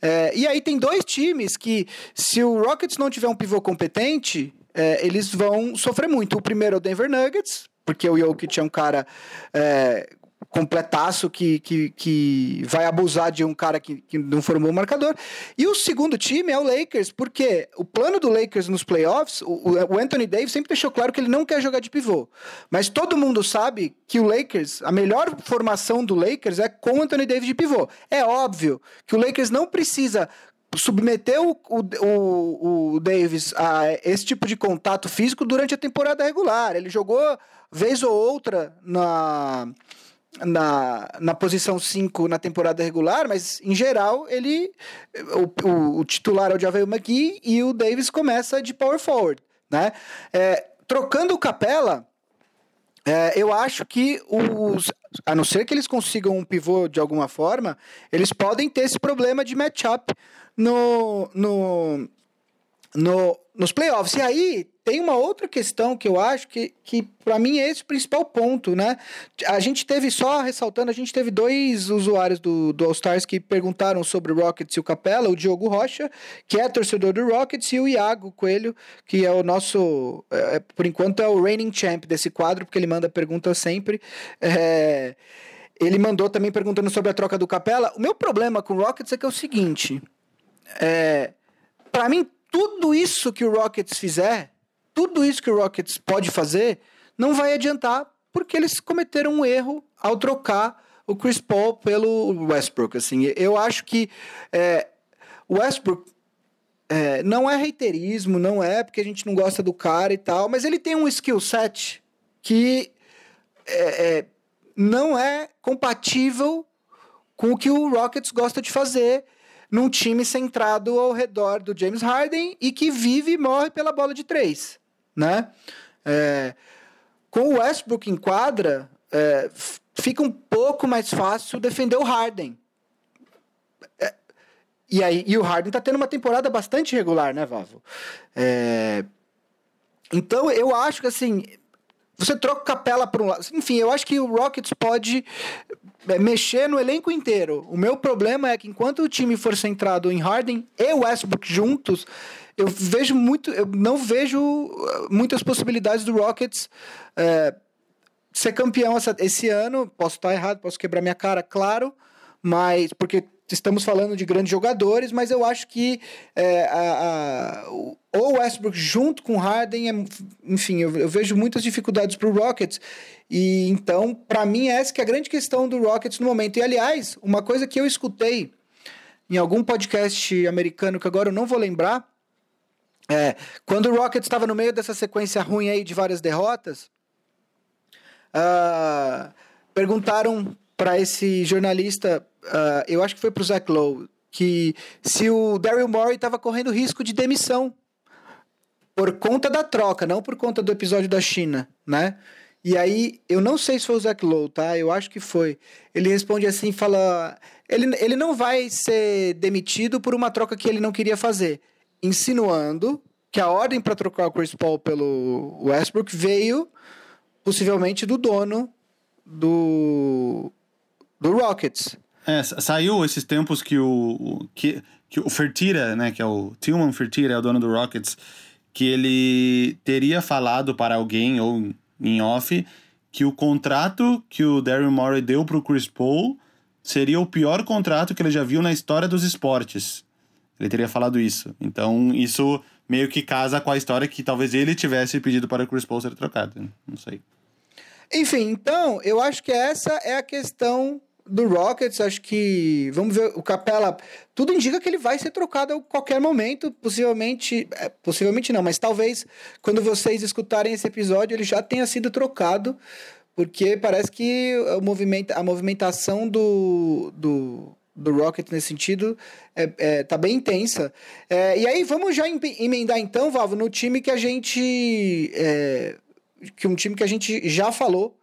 É, e aí tem dois times que, se o Rockets não tiver um pivô competente, é, eles vão sofrer muito. O primeiro é o Denver Nuggets, porque o Jokic é um cara é, completaço que, que, que vai abusar de um cara que, que não formou o marcador. E o segundo time é o Lakers, porque o plano do Lakers nos playoffs, o, o Anthony Davis sempre deixou claro que ele não quer jogar de pivô. Mas todo mundo sabe que o Lakers, a melhor formação do Lakers é com o Anthony Davis de pivô. É óbvio que o Lakers não precisa submeter o, o, o, Davis a esse tipo de contato físico durante a temporada regular. Ele jogou vez ou outra na na, na posição 5 na temporada regular, mas em geral ele o, o, o titular é o Javel McGee e o Davis começa de power forward, né? É, trocando o Capela, é, eu acho que os a não ser que eles consigam um pivô de alguma forma, eles podem ter esse problema de matchup no, no, no, nos playoffs. E aí tem uma outra questão que eu acho que, que para mim é esse o principal ponto, né? A gente teve, só ressaltando, a gente teve dois usuários do, do All-Stars que perguntaram sobre o Rockets e o Capela, o Diogo Rocha, que é torcedor do Rockets, e o Iago Coelho, que é o nosso, é, é por enquanto é o reigning champ desse quadro, porque ele manda pergunta sempre. É, ele mandou também perguntando sobre a troca do Capela. O meu problema com o Rockets é que é o seguinte, é, para mim tudo isso que o Rockets fizer, tudo isso que o Rockets pode fazer, não vai adiantar porque eles cometeram um erro ao trocar o Chris Paul pelo Westbrook. Assim, eu acho que é, o Westbrook é, não é reiterismo, não é porque a gente não gosta do cara e tal, mas ele tem um skill set que é, é não é compatível com o que o Rockets gosta de fazer num time centrado ao redor do James Harden e que vive e morre pela bola de três, né? É, com o Westbrook em quadra, é, fica um pouco mais fácil defender o Harden. É, e, aí, e o Harden tá tendo uma temporada bastante regular, né, Vavo? É, então, eu acho que, assim, você troca capela para um lado. Enfim, eu acho que o Rockets pode é, mexer no elenco inteiro. O meu problema é que enquanto o time for centrado em Harden e Westbrook juntos, eu vejo muito, eu não vejo uh, muitas possibilidades do Rockets é, ser campeão essa, esse ano. Posso estar errado, posso quebrar minha cara, claro, mas porque estamos falando de grandes jogadores, mas eu acho que é, a, a, o Westbrook junto com Harden, é, enfim, eu, eu, vejo muitas dificuldades para o Rockets. E então, para mim, essa que é a grande questão do Rockets no momento. E aliás, uma coisa que eu escutei em algum podcast americano que agora eu não vou lembrar, é, quando o Rockets estava no meio dessa sequência ruim aí de várias derrotas, uh, perguntaram para esse jornalista, uh, eu acho que foi para o Zach Lowe, que se o Daryl Morey estava correndo risco de demissão por conta da troca, não por conta do episódio da China, né? E aí, eu não sei se foi o Zach Lowe, tá? Eu acho que foi. Ele responde assim, fala... Ele, ele não vai ser demitido por uma troca que ele não queria fazer. Insinuando que a ordem para trocar o Chris Paul pelo Westbrook veio possivelmente do dono do, do Rockets. É, saiu esses tempos que o, que, que o Fertira, né, que é o Tillman Fertira, é o dono do Rockets, que ele teria falado para alguém ou em off que o contrato que o Daryl Morey deu para o Chris Paul seria o pior contrato que ele já viu na história dos esportes. Ele teria falado isso. Então, isso meio que casa com a história que talvez ele tivesse pedido para o Chris Paul ser trocado. Não sei. Enfim, então, eu acho que essa é a questão do Rockets, acho que. Vamos ver, o Capela. Tudo indica que ele vai ser trocado a qualquer momento. Possivelmente. É, possivelmente não, mas talvez quando vocês escutarem esse episódio ele já tenha sido trocado. Porque parece que o movimento, a movimentação do, do, do Rocket nesse sentido é, é, tá bem intensa. É, e aí vamos já emendar então, Valvo, no time que a gente. É, que um time que a gente já falou.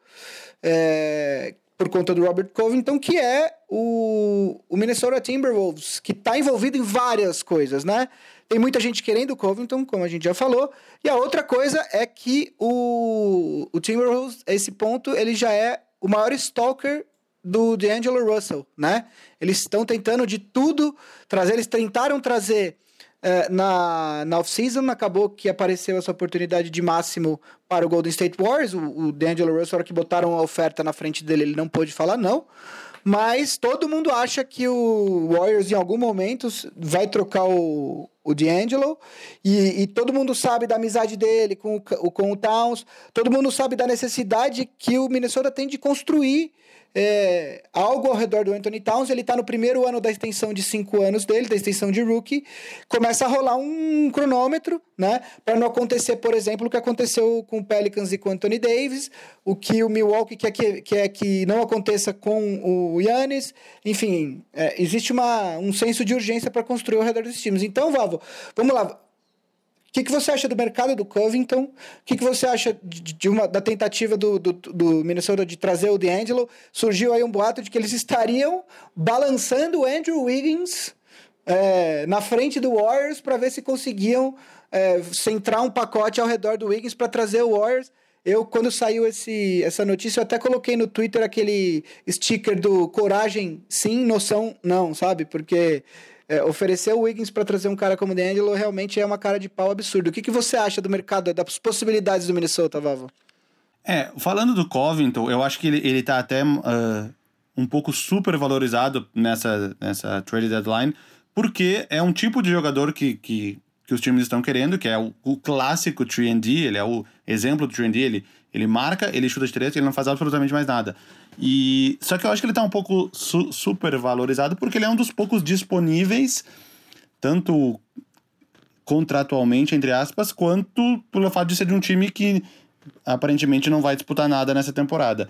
É, por conta do Robert Covington, que é o, o Minnesota Timberwolves, que está envolvido em várias coisas, né? Tem muita gente querendo o Covington, como a gente já falou. E a outra coisa é que o, o Timberwolves, a esse ponto, ele já é o maior stalker do D'Angelo Russell, né? Eles estão tentando de tudo trazer, eles tentaram trazer é, na, na off-season, acabou que apareceu essa oportunidade de máximo para o Golden State Warriors. O, o D'Angelo Russell, hora que botaram a oferta na frente dele, ele não pôde falar não. Mas todo mundo acha que o Warriors, em algum momento, vai trocar o, o D'Angelo. E, e todo mundo sabe da amizade dele com o, com o Towns. Todo mundo sabe da necessidade que o Minnesota tem de construir é, algo ao redor do Anthony Towns. Ele está no primeiro ano da extensão de cinco anos dele, da extensão de rookie. Começa a rolar um cronômetro, né? Para não acontecer, por exemplo, o que aconteceu com o Pelicans e com o Anthony Davis, o que o Milwaukee quer que, quer que não aconteça com o Yannis. Enfim, é, existe uma, um senso de urgência para construir ao redor desses times. Então, Vavo, vamos lá que, que você acha do mercado do Covington? O que, que você acha de, de uma, da tentativa do, do, do, Minnesota de trazer o D'Angelo? Surgiu aí um boato de que eles estariam balançando o Andrew Wiggins é, na frente do Warriors para ver se conseguiam é, centrar um pacote ao redor do Wiggins para trazer o Warriors. Eu, quando saiu esse, essa notícia, eu até coloquei no Twitter aquele sticker do coragem sim, noção não, sabe? Porque é, oferecer o Wiggins para trazer um cara como o D'Angelo realmente é uma cara de pau absurdo. O que, que você acha do mercado, das possibilidades do Minnesota, Vavo? É, falando do Covington, eu acho que ele, ele tá até uh, um pouco super valorizado nessa, nessa trade deadline, porque é um tipo de jogador que, que, que os times estão querendo, que é o, o clássico 3D, ele é o exemplo do 3D, ele, ele marca, ele chuta de três, ele não faz absolutamente mais nada. E só que eu acho que ele tá um pouco su super valorizado porque ele é um dos poucos disponíveis, tanto contratualmente, entre aspas, quanto pelo fato de ser de um time que aparentemente não vai disputar nada nessa temporada.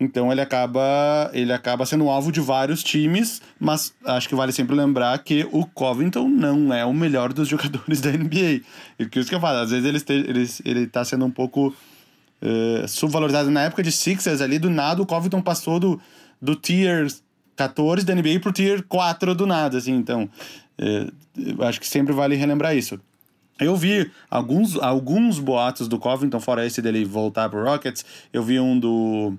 Então ele acaba, ele acaba sendo alvo de vários times, mas acho que vale sempre lembrar que o Covington não é o melhor dos jogadores <laughs> da NBA. E que isso que eu falo, às vezes ele, ele, ele tá sendo um pouco uh, subvalorizado na época de Sixers ali, do nada o Covington passou do, do tier 14 da NBA pro tier 4 do nada, assim, então uh, acho que sempre vale relembrar isso. Eu vi alguns, alguns boatos do Covington, fora esse dele voltar pro Rockets, eu vi um do,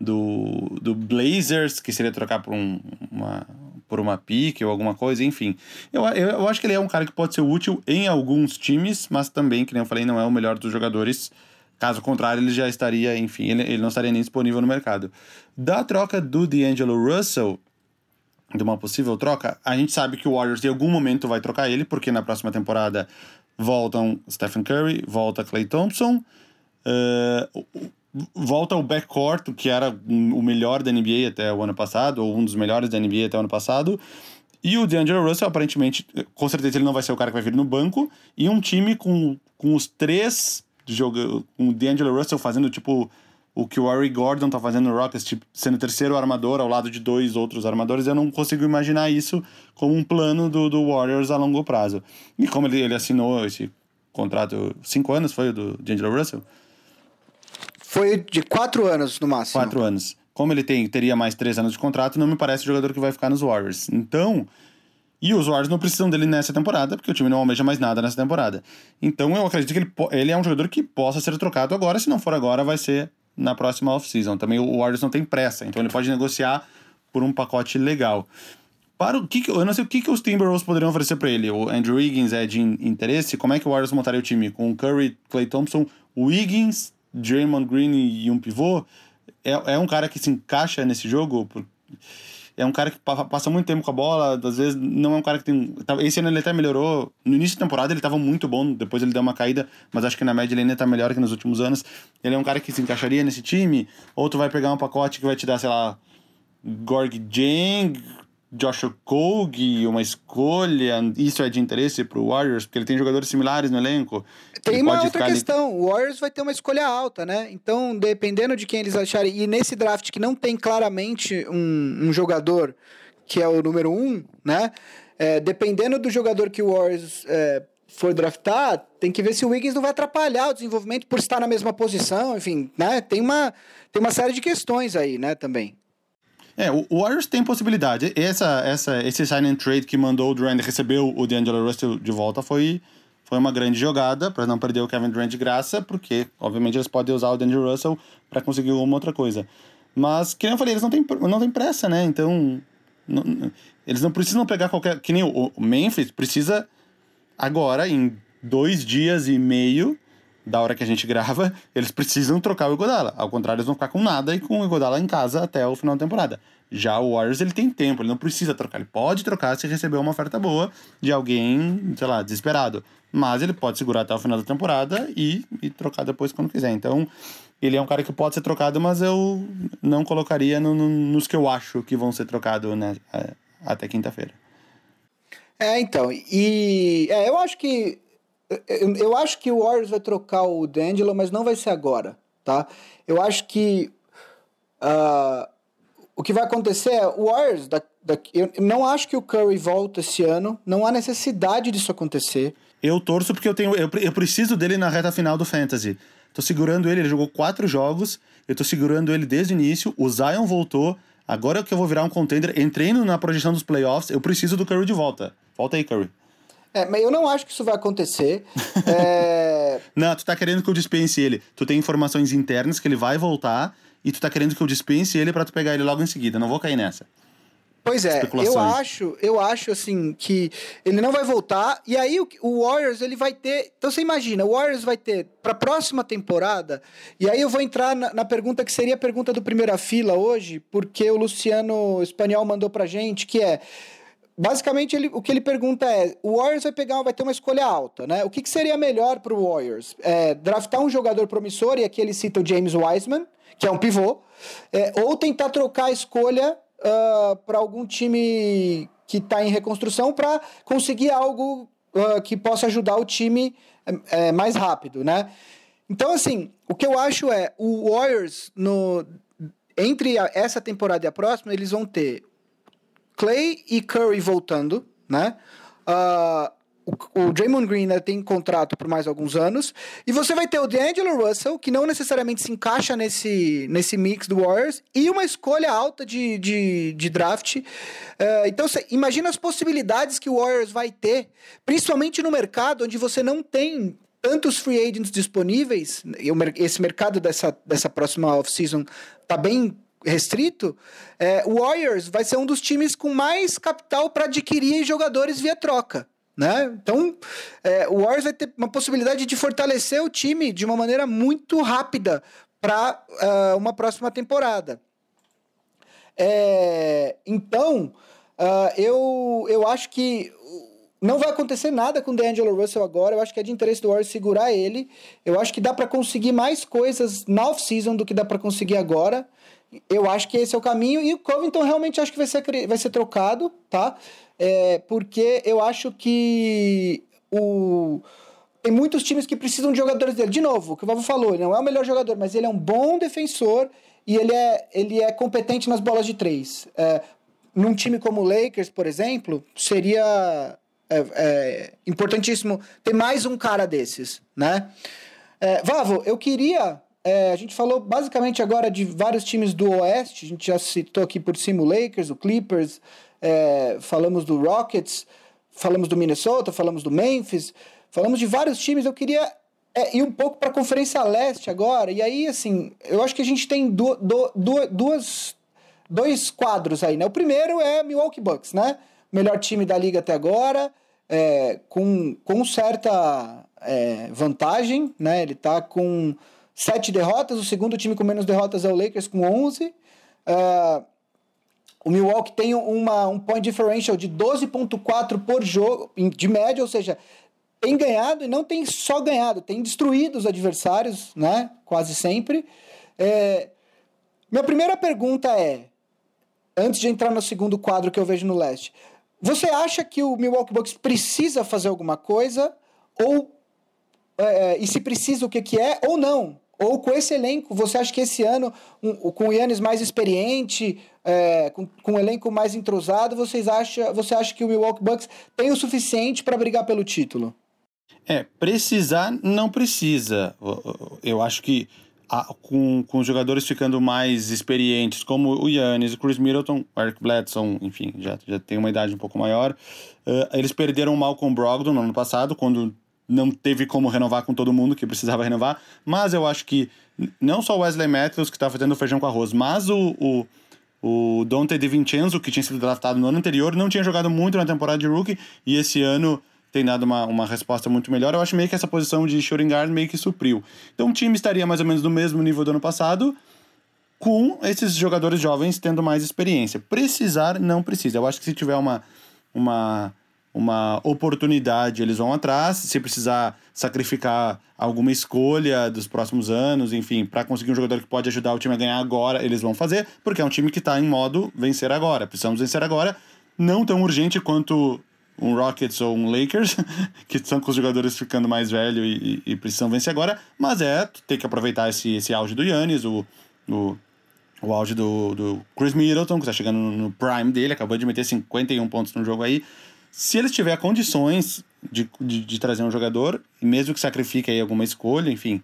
do, do Blazers, que seria trocar por um, uma, por uma pique ou alguma coisa, enfim. Eu, eu, eu, acho que ele é um cara que pode ser útil em alguns times, mas também, que nem eu falei, não é o melhor dos jogadores Caso contrário, ele já estaria, enfim, ele, ele não estaria nem disponível no mercado. Da troca do D'Angelo Russell, de uma possível troca, a gente sabe que o Warriors em algum momento vai trocar ele, porque na próxima temporada voltam Stephen Curry, volta Clay Thompson, uh, volta o backcourt, que era o melhor da NBA até o ano passado, ou um dos melhores da NBA até o ano passado, e o D'Angelo Russell, aparentemente, com certeza ele não vai ser o cara que vai vir no banco, e um time com, com os três jogo, com o D'Angelo Russell fazendo tipo o que o Harry Gordon tá fazendo no Rockets, tipo, sendo o terceiro armador ao lado de dois outros armadores, eu não consigo imaginar isso como um plano do, do Warriors a longo prazo. E como ele, ele assinou esse contrato, cinco anos foi o do D'Angelo Russell? Foi de quatro anos no máximo. Quatro anos. Como ele tem, teria mais três anos de contrato, não me parece o jogador que vai ficar nos Warriors. Então, e os Warriors não precisam dele nessa temporada, porque o time não almeja mais nada nessa temporada. Então eu acredito que ele, ele é um jogador que possa ser trocado agora. Se não for agora, vai ser na próxima off-season. Também o Warriors não tem pressa, então ele pode negociar por um pacote legal. Para o que, eu não sei o que, que os Timberwolves poderiam oferecer para ele. O Andrew Wiggins é de interesse. Como é que o Warriors montaria o time? Com Curry, Clay Thompson, Wiggins, Draymond Green e um pivô? É, é um cara que se encaixa nesse jogo? É um cara que passa muito tempo com a bola, às vezes não é um cara que tem. Esse ano ele até melhorou. No início da temporada ele estava muito bom, depois ele deu uma caída, mas acho que na média ele ainda está melhor que nos últimos anos. Ele é um cara que se encaixaria nesse time, ou tu vai pegar um pacote que vai te dar, sei lá, Gorg Jang, Josh Okogie, uma escolha, isso é de interesse para o Warriors, porque ele tem jogadores similares no elenco. Tem uma outra questão, ali... o Warriors vai ter uma escolha alta, né? Então, dependendo de quem eles acharem, e nesse draft que não tem claramente um, um jogador que é o número um, né? É, dependendo do jogador que o Warriors é, for draftar, tem que ver se o Wiggins não vai atrapalhar o desenvolvimento por estar na mesma posição, enfim, né? Tem uma, tem uma série de questões aí, né, também. É, o Warriors tem possibilidade. Essa, essa, esse sign and trade que mandou o Durant recebeu o D'Angelo Russell de volta foi, foi uma grande jogada para não perder o Kevin Durant de graça, porque, obviamente, eles podem usar o D'Angelo Russell para conseguir alguma outra coisa. Mas, que nem eu falei, eles não têm, não têm pressa, né? Então, não, eles não precisam pegar qualquer. Que nem o, o Memphis precisa agora, em dois dias e meio da hora que a gente grava, eles precisam trocar o Igodala. Ao contrário, eles vão ficar com nada e com o Igodala em casa até o final da temporada. Já o Warriors, ele tem tempo, ele não precisa trocar. Ele pode trocar se receber uma oferta boa de alguém, sei lá, desesperado. Mas ele pode segurar até o final da temporada e, e trocar depois quando quiser. Então, ele é um cara que pode ser trocado, mas eu não colocaria no, no, nos que eu acho que vão ser trocados né, é, até quinta-feira. É, então, e é, eu acho que eu, acho que o Warriors vai trocar o D'Angelo, mas não vai ser agora, tá? Eu acho que uh, o que vai acontecer é o Warriors, da, da, eu não acho que o Curry volta esse ano, não há necessidade disso acontecer. Eu torço porque eu tenho, eu, eu preciso dele na reta final do Fantasy. Tô segurando ele, ele jogou quatro jogos, eu tô segurando ele desde o início, o Zion voltou, agora que eu vou virar um contender, entrei na projeção dos playoffs, eu preciso do Curry de volta. Volta aí, Curry. É, mas eu não acho que isso vai acontecer. <laughs> é... Não, tu tá querendo que eu dispense ele. Tu tem informações internas que ele vai voltar e tu tá querendo que eu dispense ele para tu pegar ele logo em seguida. Não vou cair nessa. Pois é, eu acho, eu acho assim que ele não vai voltar e aí o, o, Warriors ele vai ter, então você imagina, o Warriors vai ter para próxima temporada e aí eu vou entrar na, na, pergunta que seria a pergunta do primeira fila hoje, porque o Luciano Espanhol mandou pra gente, que é basicamente ele, o que ele pergunta é: o Warriors vai pegar, vai ter uma escolha alta, né? O que, que seria melhor para o Warriors? É, draftar um jogador promissor e aqui ele cita o James Wiseman, que é um pivô, é, ou tentar trocar a escolha uh, para algum time que está em reconstrução para conseguir algo uh, que possa ajudar o time é, mais rápido, né? Então, assim, o que eu acho é o Warriors no entre a, essa temporada e a próxima eles vão ter Clay e Curry voltando, né? Uh, o, Draymond Green né, tem contrato por mais alguns anos. E você vai ter o D'Angelo Russell, que não necessariamente se encaixa nesse, nesse mix do Warriors, e uma escolha alta de, de, de draft. Uh, então, você imagina as possibilidades que o Warriors vai ter, principalmente no mercado onde você não tem tantos free agents disponíveis. Esse mercado dessa, dessa próxima off-season está bem restrito, é, o Warriors vai ser um dos times com mais capital para adquirir jogadores via troca. Né? Então, é, o Warriors vai ter uma possibilidade de fortalecer o time de uma maneira muito rápida para uh, é, uma próxima temporada. É, então, uh, eu, eu acho que não vai acontecer nada com o D'Angelo Russell agora. Eu acho que é de interesse do Warriors segurar ele. Eu acho que dá para conseguir mais coisas na off-season do que dá para conseguir agora. Eu acho que esse é o caminho. E o Covington realmente acho que vai ser, vai ser trocado, tá? É, porque eu acho que o tem muitos times que precisam de jogadores dele. De novo, o que o Vavo falou, ele não é o melhor jogador, mas ele é um bom defensor e ele é, ele é competente nas bolas de três. É, num time como o Lakers, por exemplo, seria é, é, importantíssimo ter mais um cara desses, né? É, Vavo, eu queria é, a gente falou basicamente agora de vários times do Oeste. A gente já citou aqui por cima o Lakers, o Clippers, é, falamos do Rockets, falamos do Minnesota, falamos do Memphis, falamos de vários times. Eu queria é, ir um pouco para a Conferência Leste agora. E aí, assim, eu acho que a gente tem du du du duas, dois quadros aí, né? O primeiro é Milwaukee Bucks, né? Melhor time da liga até agora, é, com, com certa é, vantagem, né? Ele está com sete derrotas. O segundo time com menos derrotas é o Lakers, com 11. Uh, é, o Milwaukee tem uma, um point differential de 12,4 por jogo, de média, ou seja, tem ganhado e não tem só ganhado, tem destruído os adversários, né? Quase sempre. É, minha primeira pergunta é, antes de entrar no segundo quadro que eu vejo no leste, você acha que o Milwaukee Bucks precisa fazer alguma coisa? Ou, é, e se precisa, o que, que é? Ou não? Ou com esse elenco, você acha que esse ano, um, com o Yannis mais experiente, é, com, com um elenco mais entrosado, vocês acha, você acha que o Milwaukee Bucks tem o suficiente para brigar pelo título? É, precisar não precisa. Eu acho que a, com, com os jogadores ficando mais experientes, como o Yannis, o Chris Middleton, o Eric Bledson, enfim, já, já tem uma idade um pouco maior. Uh, eles perderam o Malcolm Brogdon no ano passado, quando não teve como renovar com todo mundo que precisava renovar. Mas eu acho que não só o Wesley Matthews, que está fazendo feijão com arroz, mas o, o, o Dante DiVincenzo, que tinha sido draftado no ano anterior, não tinha jogado muito na temporada de rookie, e esse ano tem dado uma, uma resposta muito melhor. Eu acho meio que essa posição de shooting guard meio que supriu. Então o time estaria mais ou menos no mesmo nível do ano passado, com esses jogadores jovens tendo mais experiência. Precisar, não precisa. Eu acho que se tiver uma, uma, uma oportunidade, eles vão atrás. Se precisar sacrificar alguma escolha dos próximos anos, enfim, para conseguir um jogador que pode ajudar o time a ganhar agora, eles vão fazer, porque é um time que está em modo vencer agora. Precisamos vencer agora. Não tão urgente quanto um Rockets ou um Lakers, <laughs> que estão com os jogadores ficando mais velhos e, e, e, precisam vencer agora, mas é ter que aproveitar esse, esse auge do Yannis, o, o, o auge do, do Chris Middleton, que está chegando no prime dele, acabou de meter 51 pontos no jogo aí. Se eles tiverem condições de, de, de trazer um jogador, mesmo que sacrifique aí alguma escolha, enfim,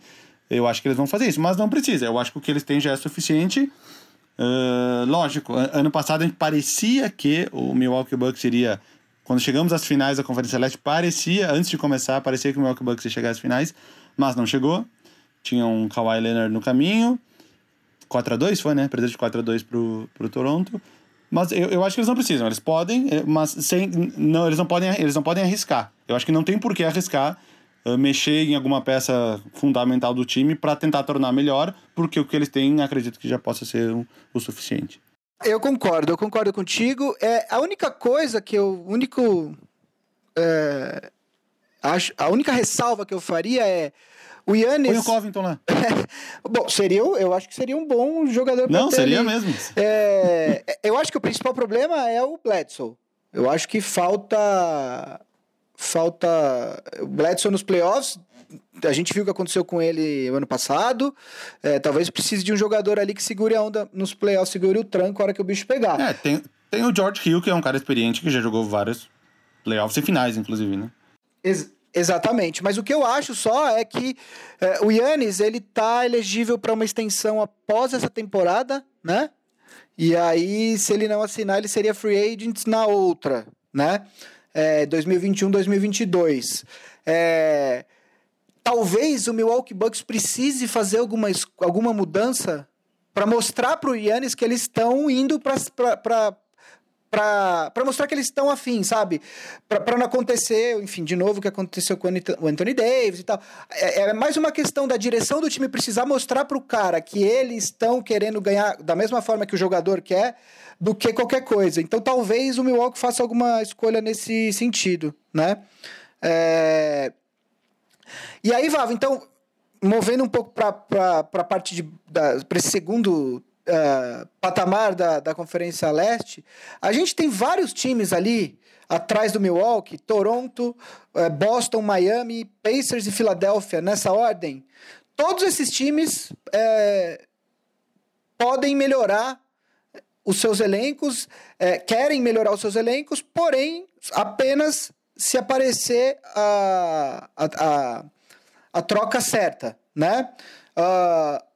eu acho que eles vão fazer isso, mas não precisa. Eu acho que o que eles têm já é suficiente. Uh, lógico, ano passado a gente parecia que o Milwaukee Bucks seria quando chegamos às finais da Conferência Leste, parecia, antes de começar, parecia que o Milwaukee Bucks ia chegar às finais, mas não chegou. Tinha um Kawhi Leonard no caminho. 4 a 2 foi, né? Perdeu de 4 a 2 pro, pro Toronto. Mas eu, eu acho que eles não precisam. Eles podem, eh, mas sem, não, eles, não podem, eles não podem arriscar. Eu acho que não tem por que arriscar uh, mexer em alguma peça fundamental do time para tentar tornar melhor, porque o que eles têm, acredito que já possa ser um, o suficiente. Eu concordo, eu concordo contigo. É, a única coisa que eu. único. É, acho, a única ressalva que eu faria é. O Yannis. Põe o Covington lá. <laughs> Bom, seria, eu acho que seria um bom jogador Não, seria ali. mesmo. É, eu acho que o principal problema é o Bledsoe. Eu acho que falta. Falta. O Bledsoe nos playoffs a gente viu o que aconteceu com ele ano passado. É, talvez precise de um jogador ali que segure a onda nos playoffs, segure o tranco a hora que o bicho pegar. É, tem, tem o George Hill, que é um cara experiente que já jogou vários playoffs e finais, inclusive, né? Ex exatamente. Mas o que eu acho só é que é, o Yannis, ele tá elegível para uma extensão após essa temporada, né? E aí, se ele não assinar, ele seria free agent na outra, né? É, 2021, 2022. É, talvez o Milwaukee Bucks precise fazer alguma, alguma mudança para mostrar para o Yannis que eles estão indo para para mostrar que eles estão afim, sabe? Para não acontecer, enfim, de novo o que aconteceu com o Anthony Davis e tal. É, é mais uma questão da direção do time precisar mostrar para o cara que eles estão querendo ganhar da mesma forma que o jogador quer do que qualquer coisa. Então talvez o Milwaukee faça alguma escolha nesse sentido, né? É... E aí, Vava, então, movendo um pouco para a parte de. para esse segundo uh, patamar da, da Conferência Leste, a gente tem vários times ali atrás do Milwaukee, Toronto, uh, Boston, Miami, Pacers e Filadélfia, nessa ordem. Todos esses times uh, podem melhorar os seus elencos, é, querem melhorar os seus elencos, porém apenas se aparecer a, a, a, a troca certa, né? Uh,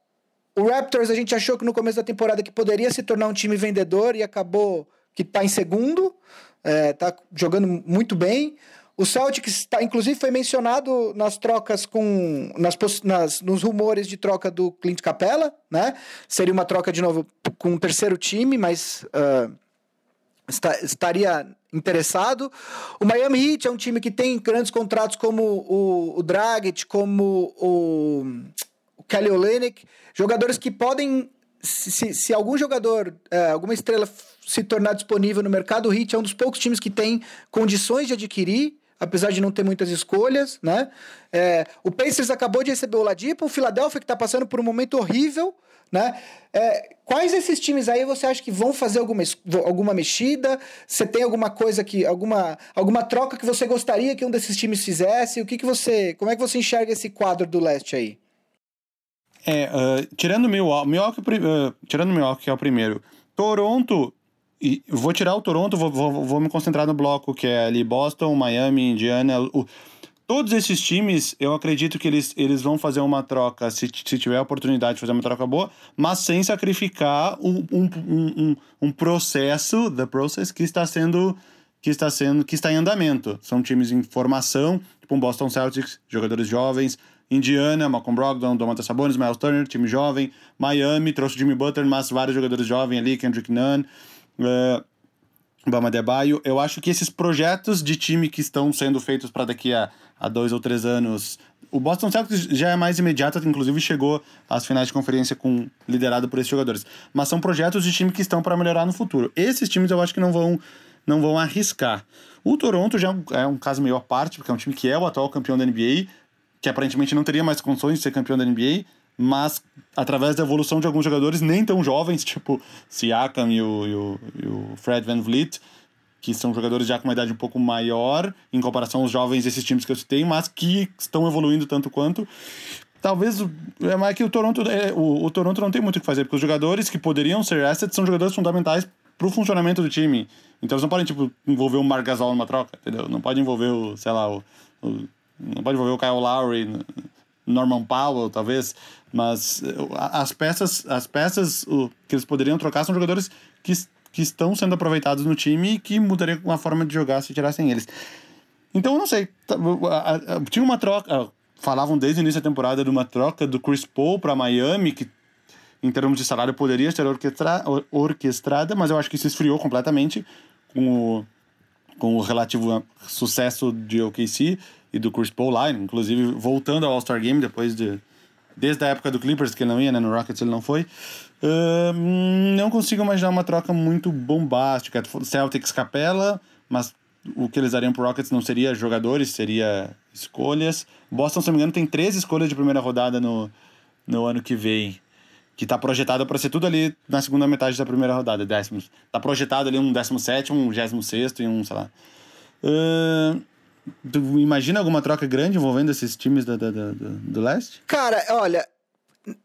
o Raptors a gente achou que no começo da temporada que poderia se tornar um time vendedor e acabou que está em segundo, está é, jogando muito bem. O Celtics, tá, inclusive, foi mencionado nas trocas com. Nas, nas, nos rumores de troca do Clint Capella, né? Seria uma troca de novo com um terceiro time, mas uh, estaria interessado. O Miami Heat é um time que tem grandes contratos como o, o Dragic, como o, o Kelly Olynyk, jogadores que podem se, se, algum jogador, é, alguma estrela se tornar disponível no mercado, o Heat é um dos poucos times que tem condições de adquirir, apesar de não ter muitas escolhas, né? É, o Pacers acabou de receber o Ladipo, o Philadelphia que está passando por um momento horrível, né? É, quais esses times aí você acha que vão fazer alguma, alguma mexida? Você tem alguma coisa que. alguma, alguma troca que você gostaria que um desses times fizesse? O que, que você. Como é que você enxerga esse quadro do leste aí? É, uh, tirando Milwaukee, Milwaukee uh, tirando Milwaukee que é o primeiro, Toronto, e vou tirar o Toronto, vou, vou, vou me concentrar no bloco que é ali Boston, Miami, Indiana, o, todos esses times, eu acredito que eles, eles vão fazer uma troca, se, se tiver a oportunidade de fazer uma troca boa, mas sem sacrificar um, um, um, um processo, the process, que está sendo que está sendo que está em andamento. São times em formação, tipo um Boston Celtics, jogadores jovens, Indiana, Malcolm Brogdon, Domantas Sabonis, Miles Turner, time jovem. Miami, trouxe Jimmy Butler, mas vários jogadores jovens ali, Kendrick Nunn, uh, Bama Debaio. Eu acho que esses projetos de time que estão sendo feitos para daqui a, a dois ou três anos... O Boston Celtics já é mais imediato, inclusive chegou às finais de conferência com liderado por esses jogadores. Mas são projetos de time que estão para melhorar no futuro. Esses times eu acho que não vão, não vão arriscar. O Toronto já é um caso meio à parte, porque é um time que é o atual campeão da NBA, que aparentemente não teria mais condições de ser campeão da NBA, mas através da evolução de alguns jogadores nem tão jovens, tipo Siakam e o, e o, e o Fred Van Vliet, que são jogadores já com uma idade um pouco maior em comparação aos jovens desses times que eu citei, mas que estão evoluindo tanto quanto. Talvez é mais que o Toronto, é, o, o Toronto não tem muito o que fazer, porque os jogadores que poderiam ser assets são jogadores fundamentais para o funcionamento do time. Então eles não podem tipo envolver o Marc Gasol numa troca, entendeu? Não pode envolver o, sei lá, o, o não pode envolver o Kyle Lowry, Norman Powell, talvez, mas as peças, as peças que eles poderiam trocar são jogadores que, que estão sendo aproveitados no time e que mudariam uma forma de jogar se tirassem eles. Então, não sei. Tá, tinha uma troca. Falavam desde o início da temporada de uma troca do Chris Paul para Miami, que em termos de salário poderia ser orquestra, orquestrada, mas eu acho que isso esfriou completamente com o, com o relativo sucesso de OKC e do Chris Paul lá, inclusive voltando ao All-Star Game depois de. Desde a época do Clippers, que ele não ia, né? No Rockets ele não foi. Uh, não consigo imaginar uma troca muito bombástica. Celtics Capela, mas o que eles dariam pro Rockets não seria jogadores, seria escolhas. Boston, se não me engano, tem três escolhas de primeira rodada no, no ano que vem. Que tá projetado para ser tudo ali na segunda metade da primeira rodada, décimos. Tá projetado ali um 17, um 26 e um, sei lá. Uh, Tu imagina alguma troca grande envolvendo esses times do, do, do, do leste? Cara, olha,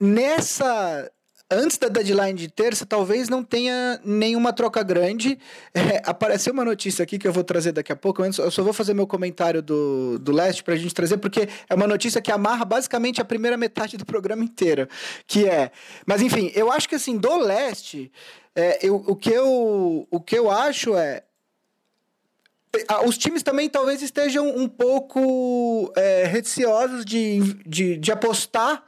nessa antes da deadline de terça, talvez não tenha nenhuma troca grande. É, apareceu uma notícia aqui que eu vou trazer daqui a pouco. Eu só vou fazer meu comentário do, do leste para a gente trazer, porque é uma notícia que amarra basicamente a primeira metade do programa inteiro. Que é. Mas enfim, eu acho que assim, do leste, é, eu, o, que eu, o que eu acho é. Ah, os times também talvez estejam um pouco é, de, de, de apostar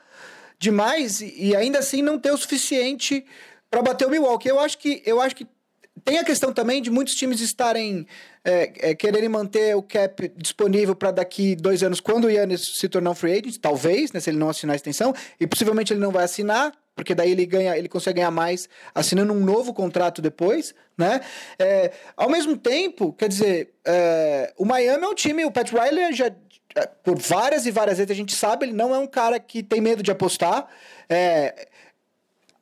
demais e ainda assim não ter o suficiente para bater o Milwaukee. Eu acho que eu acho que tem a questão também de muitos times estarem é, é, quererem manter o cap disponível para daqui dois anos, quando o Yannis se tornar um free agent, talvez, né, se ele não assinar a extensão, e possivelmente ele não vai assinar, porque daí ele ganha, ele consegue ganhar mais assinando um novo contrato depois, né? É, ao mesmo tempo, quer dizer, é, o Miami é um time, o Pat Riley já é, por várias e várias vezes a gente sabe, ele não é um cara que tem medo de apostar. É,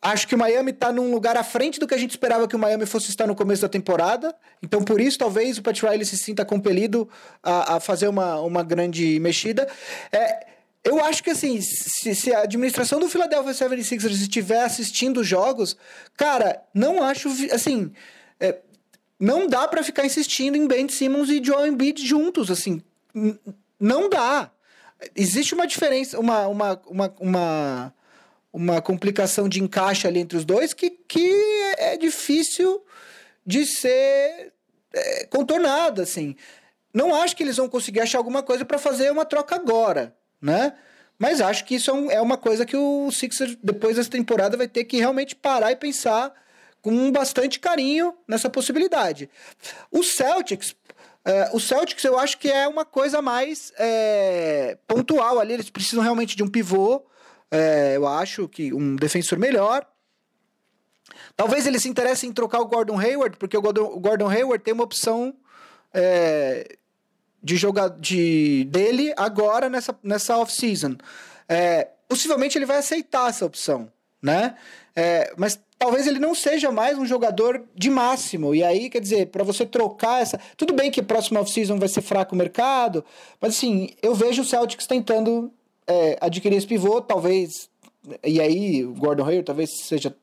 Acho que o Miami está num lugar à frente do que a gente esperava que o Miami fosse estar no começo da temporada. Então, por isso, talvez o Pat Riley se sinta compelido a, a fazer uma, uma grande mexida. É, eu acho que assim, se, se, a administração do Philadelphia 76ers estiver assistindo os jogos, cara, não acho assim, é, não dá para ficar insistindo em Ben Simmons e Joel Embiid juntos, assim, não dá. Existe uma diferença, uma, uma, uma, uma, uma complicação de encaixe ali entre os dois que, que é difícil de ser é, contornada, assim. Não acho que eles vão conseguir achar alguma coisa para fazer uma troca agora né? Mas acho que isso é, é uma coisa que o Sixers, depois dessa temporada, vai ter que realmente parar e pensar com bastante carinho nessa possibilidade. O Celtics, é, o Celtics eu acho que é uma coisa mais é, pontual ali. Eles precisam realmente de um pivô. É, eu acho que um defensor melhor. Talvez eles se interessem em trocar o Gordon Hayward, porque o Gordon, o Gordon Hayward tem uma opção é, de jogar de dele agora nessa, nessa off-season. É, possivelmente ele vai aceitar essa opção, né? É, mas talvez ele não seja mais um jogador de máximo. E aí, quer dizer, para você trocar essa. Tudo bem que próxima off-season vai ser fraco o mercado, mas assim, eu vejo o Celtics tentando é, adquirir esse pivô, talvez E aí, o Gordon Hayward talvez seja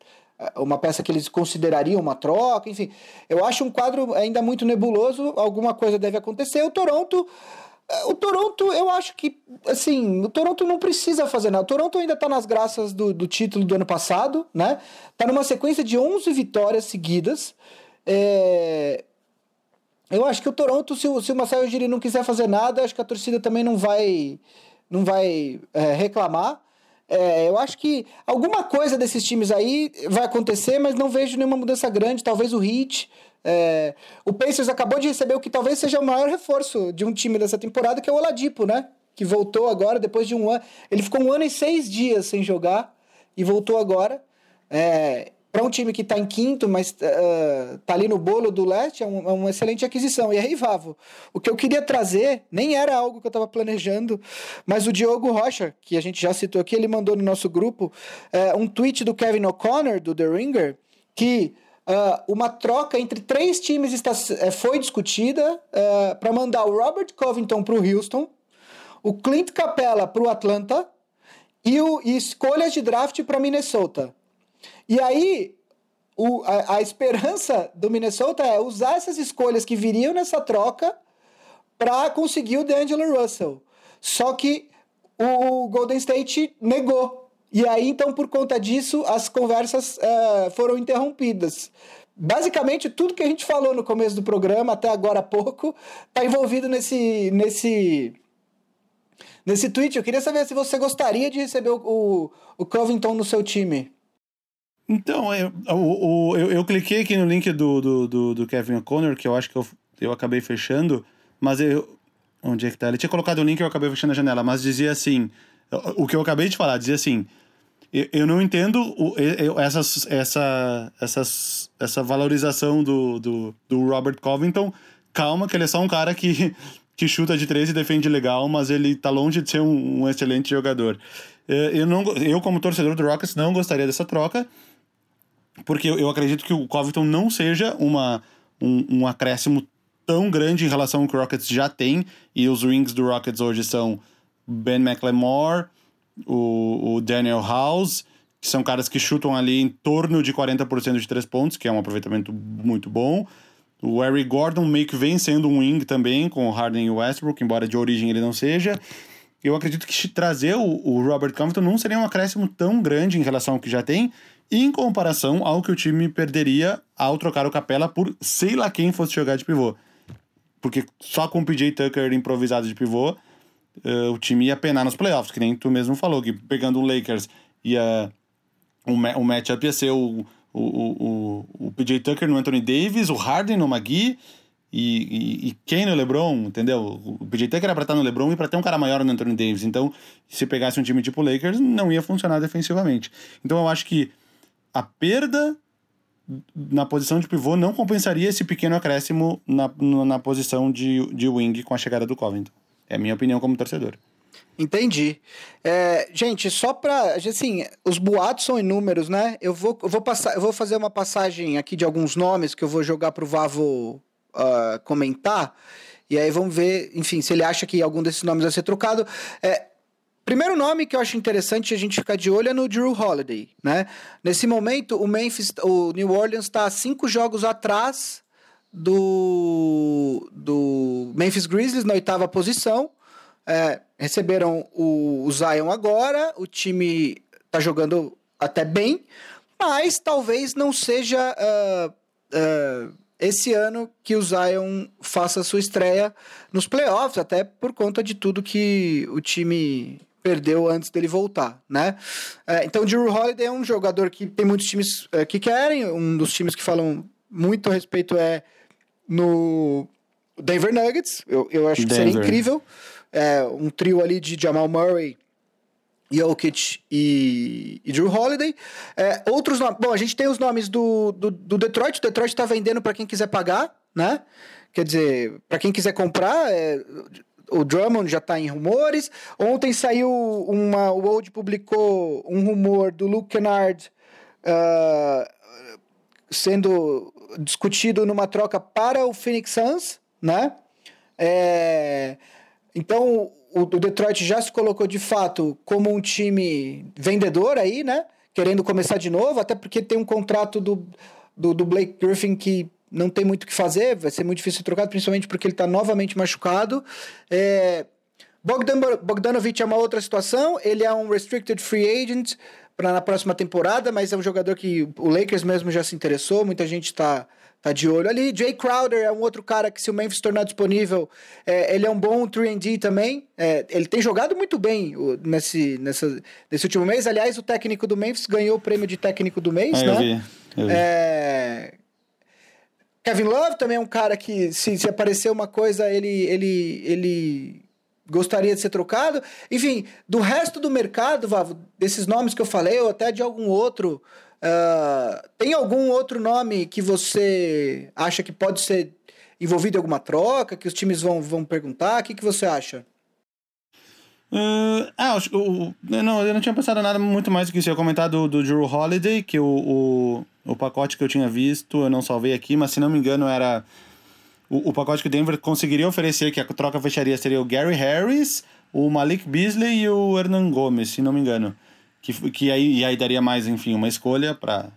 uma peça que eles considerariam uma troca, enfim. Eu acho um quadro ainda muito nebuloso, alguma coisa deve acontecer. O Toronto. Eh, o Toronto, eu acho que, assim, o Toronto não precisa fazer nada. O Toronto ainda está nas graças do, do título do ano passado, né? Tá numa sequência de 11 vitórias seguidas. É... Eu acho que o Toronto, se o, se o Marcelo Giri não quiser fazer nada, acho que a torcida também não vai, não vai é, reclamar. É, eu acho que alguma coisa desses times aí vai acontecer, mas não vejo nenhuma mudança grande. Talvez o Heat. É, o Pacers acabou de receber o que talvez seja o maior reforço de um time dessa temporada, que é o Oladipo, né? Que voltou agora depois de um ano. Ele ficou um ano e seis dias sem jogar e voltou agora. É, para um time que está em quinto, mas uh, ali no bolo do leste, é, um, é, uma excelente aquisição. E aí, Vavo, o que eu queria trazer nem era algo que eu estava planejando, mas o Diogo Rocha, que a gente já citou aqui, ele mandou no nosso grupo uh, um tweet do Kevin O'Connor, do The Ringer, que uh, uma troca entre três times está, foi discutida para mandar o Robert Covington para o Houston, o Clint Capella para o Atlanta e, o, e escolhas de draft para Minnesota. E aí, o, a, a, esperança do Minnesota é usar essas escolhas que viriam nessa troca para conseguir o D'Angelo Russell. Só que o Golden State negou. E aí, então, por conta disso, as conversas uh, foram interrompidas. Basicamente, tudo que a gente falou no começo do programa, até agora há pouco, está envolvido nesse, nesse, nesse tweet. Eu queria saber se você gostaria de receber o, o, o Covington no seu time. Então, eu, eu, eu, eu, cliquei aqui no link do, do, do, do Kevin O'Connor, que eu acho que eu, eu acabei fechando, mas eu. Onde é que tá? Ele tinha colocado o link e eu acabei fechando a janela, mas dizia assim. O que eu acabei de falar, dizia assim. Eu, não entendo essas, essa, essas, essa valorização do, do, do Robert Covington. Calma, que ele é só um cara que, que chuta de três e defende legal, mas ele tá longe de ser um, um excelente jogador. Eu, não, eu, como torcedor do Rockets, não gostaria dessa troca porque eu acredito que o Covington não seja uma, um, um acréscimo tão grande em relação ao que o Rockets já tem, e os rings do Rockets hoje são Ben McLemore, o, o Daniel House, que são caras que chutam ali em torno de 40% de três pontos, que é um aproveitamento muito bom. O Harry Gordon meio que vem sendo um wing também, com o Harden e o Westbrook, embora de origem ele não seja. Eu acredito que trazer o, o Robert Covington não seria um acréscimo tão grande em relação ao que já tem, em comparação ao que o time perderia ao trocar o Capela por sei lá quem fosse jogar de pivô. Porque só com o PJ Tucker improvisado de pivô, uh, o time ia penar nos playoffs, que nem tu mesmo falou, que pegando o Lakers ia. O, o matchup ia ser o, o, o, o PJ Tucker no Anthony Davis, o Harden no McGee e, e, e, quem no LeBron, entendeu? O PJ Tucker era pra estar no LeBron e pra ter um cara maior no Anthony Davis. Então, se pegasse um time tipo Lakers, não ia funcionar defensivamente. Então, eu acho que a perda na posição de pivô não compensaria esse pequeno acréscimo na, na posição de, de wing com a chegada do Covington. É a minha opinião como torcedor. Entendi. É, gente, só para assim, os boatos são inúmeros, né? Eu vou, eu vou passar, eu vou fazer uma passagem aqui de alguns nomes que eu vou jogar pro Vavo uh, comentar. E aí vamos ver, enfim, se ele acha que algum desses nomes vai ser trocado. É, Primeiro nome que eu acho interessante a gente ficar de olho é no Drew Holiday, né? Nesse momento, o Memphis, o New Orleans está cinco jogos atrás do, do Memphis Grizzlies na oitava posição. É, receberam o, o Zion agora, o time está jogando até bem, mas talvez não seja uh, uh, esse ano que o Zion faça sua estreia nos playoffs, até por conta de tudo que o time perdeu antes dele voltar, né? É, então, o Drew Holiday é um jogador que tem muitos times é, que querem. Um dos times que falam muito a respeito é no Denver Nuggets. Eu, eu acho Denver. que seria incrível. É, um trio ali de Jamal Murray, Jokic e, e Drew Holiday. É, outros nomes. Bom, a gente tem os nomes do, do, do Detroit. O Detroit está vendendo para quem quiser pagar, né? Quer dizer, para quem quiser comprar, é, o Drummond já está em rumores. Ontem saiu uma. O Old publicou um rumor do Luke Kennard uh, sendo discutido numa troca para o Phoenix Suns, né? É, Então, o, Detroit já se colocou de fato como um time vendedor aí, né? Querendo começar de novo, até porque tem um contrato do, do, do Blake Griffin que não tem muito o que fazer, vai ser muito difícil ser trocado, principalmente porque ele está novamente machucado. É, Bogdan Bogdanovic é uma outra situação, ele é um restricted free agent para na próxima temporada, mas é um jogador que o Lakers mesmo já se interessou, muita gente está tá de olho ali. Jay Crowder é um outro cara que, se o Memphis tornar disponível, é, ele é um bom 3D também. É, ele tem jogado muito bem o, nesse, nessa, nesse último mês. Aliás, o técnico do Memphis ganhou o prêmio de técnico do mês, é, né? Eu vi, eu vi. É... Kevin Love também é um cara que, se, se aparecer uma coisa, ele, ele, ele gostaria de ser trocado. Enfim, do resto do mercado, Vavo, desses nomes que eu falei, ou até de algum outro, uh, tem algum outro nome que você acha que pode ser envolvido em alguma troca, que os times vão, vão perguntar? O que, que você acha? Uh, ah, eu, não, eu não tinha pensado nada muito mais do que isso. Eu ia comentar do, do Drew Holiday, que o, o, o pacote que eu tinha visto, eu não salvei aqui, mas se não me engano era o, o pacote que o Denver conseguiria oferecer, que a troca fecharia, seria o Gary Harris, o Malik Beasley e o Hernan Gomes, se não me engano. Que, que aí, aí daria mais, enfim, uma escolha para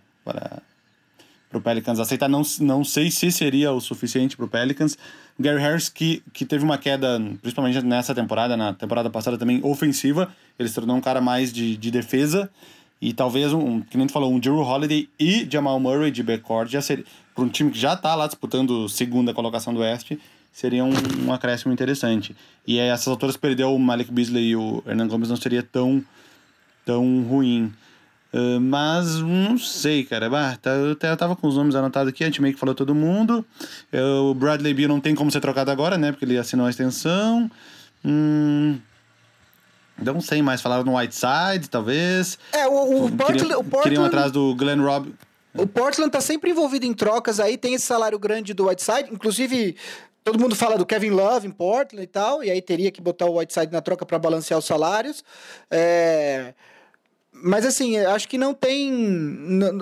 o Pelicans aceitar. Não, não sei se seria o suficiente para o Pelicans. O Gary Harris, que, que teve uma queda, principalmente nessa temporada, na temporada passada também, ofensiva. Ele se tornou um cara mais de, de defesa. E talvez, um, que nem tu falou, um Drew Holiday e Jamal Murray de backcourt já seria para um time que já está lá disputando segunda colocação do Oeste, seria um, um acréscimo interessante. E aí, essas alturas perder o Malik Beasley e o Hernan Gomes não seria tão, tão ruim. Uh, mas não sei, cara. Bah, tá, eu, eu tava com os nomes anotados aqui, a gente meio que falou todo mundo. o Bradley Beal não tem como ser trocado agora, né? Porque ele assinou a extensão. Hum, não sei mais. Falaram no Whiteside, talvez. É, o, o, Portland, queriam, o Portland... Queriam atrás do Glenn Rob. O Portland tá sempre envolvido em trocas aí, tem esse salário grande do Whiteside, inclusive todo mundo fala do Kevin Love em Portland e tal, e aí teria que botar o Whiteside na troca para balancear os salários. É... Mas assim, acho que não tem.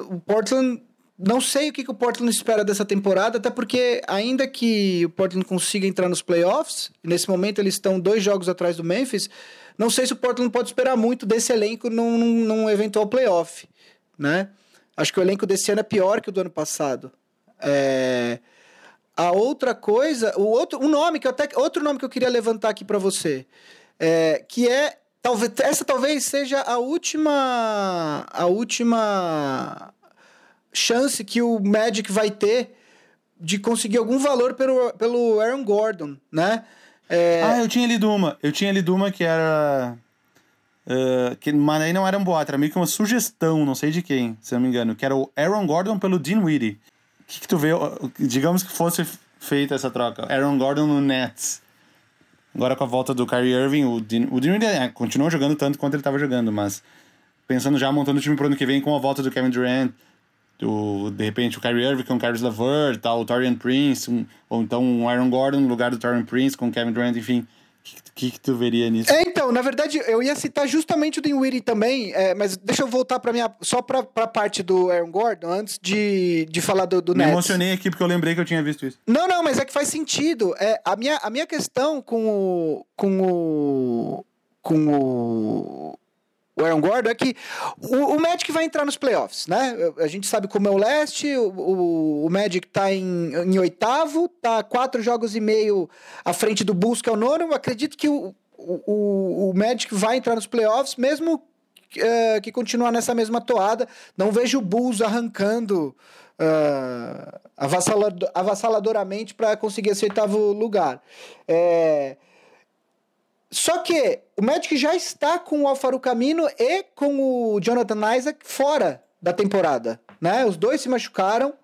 O Portland. Não sei o que, que o Portland espera dessa temporada, até porque, ainda que o Portland consiga entrar nos playoffs, nesse momento eles estão dois jogos atrás do Memphis. Não sei se o Portland pode esperar muito desse elenco num, num, eventual playoff, né? Acho que o elenco desse ano é pior que o do ano passado. É... A outra coisa, o outro, um nome que até, outro nome que eu queria levantar aqui para você, é, que é talvez essa talvez seja a última a última chance que o Magic vai ter de conseguir algum valor pelo, pelo Aaron Gordon, né? É... Ah, eu tinha lido uma. Eu tinha lido uma que era Uh, que, mas aí não era um boato, era meio que uma sugestão, não sei de quem, se não me engano, que era o Aaron Gordon pelo Dean Weedy. O que, que tu vê? Digamos que fosse feita essa troca. Aaron Gordon no Nets. Agora com a volta do Kyrie Irving, o Dean, o Dean Weedy é, continuou jogando tanto quanto ele estava jogando, mas pensando já montando o time pro ano que vem com a volta do Kevin Durant, do, de repente o Kyrie Irving com o Caris LeVert, tal, o Torian Prince, um, ou então um Aaron Gordon no lugar do Torian Prince com o Kevin Durant, enfim que, que tu veria nisso? É, então, na verdade, eu ia citar justamente o Dinwiddie também, é, mas deixa eu voltar para minha só para a parte do Aaron Gordon antes de, de falar do, do Me Nets. emocionei aqui porque eu lembrei que eu tinha visto isso. Não, não, mas é que faz sentido. É, a, minha, a minha questão com o com o com o o Aaron Gordon é que o, o, Magic vai entrar nos playoffs, né? A gente sabe como é o leste, o, o, o Magic tá em, em, oitavo, tá quatro jogos e meio à frente do Bulls, que é o nono. Eu acredito que o, o, o Magic vai entrar nos playoffs, mesmo uh, que continuar nessa mesma toada. Não vejo o Bulls arrancando uh, avassaladoramente para conseguir esse oitavo lugar. É... Só que o Magic já está com o Alfaro Camino e com o Jonathan Isaac fora da temporada, né? Os dois se machucaram.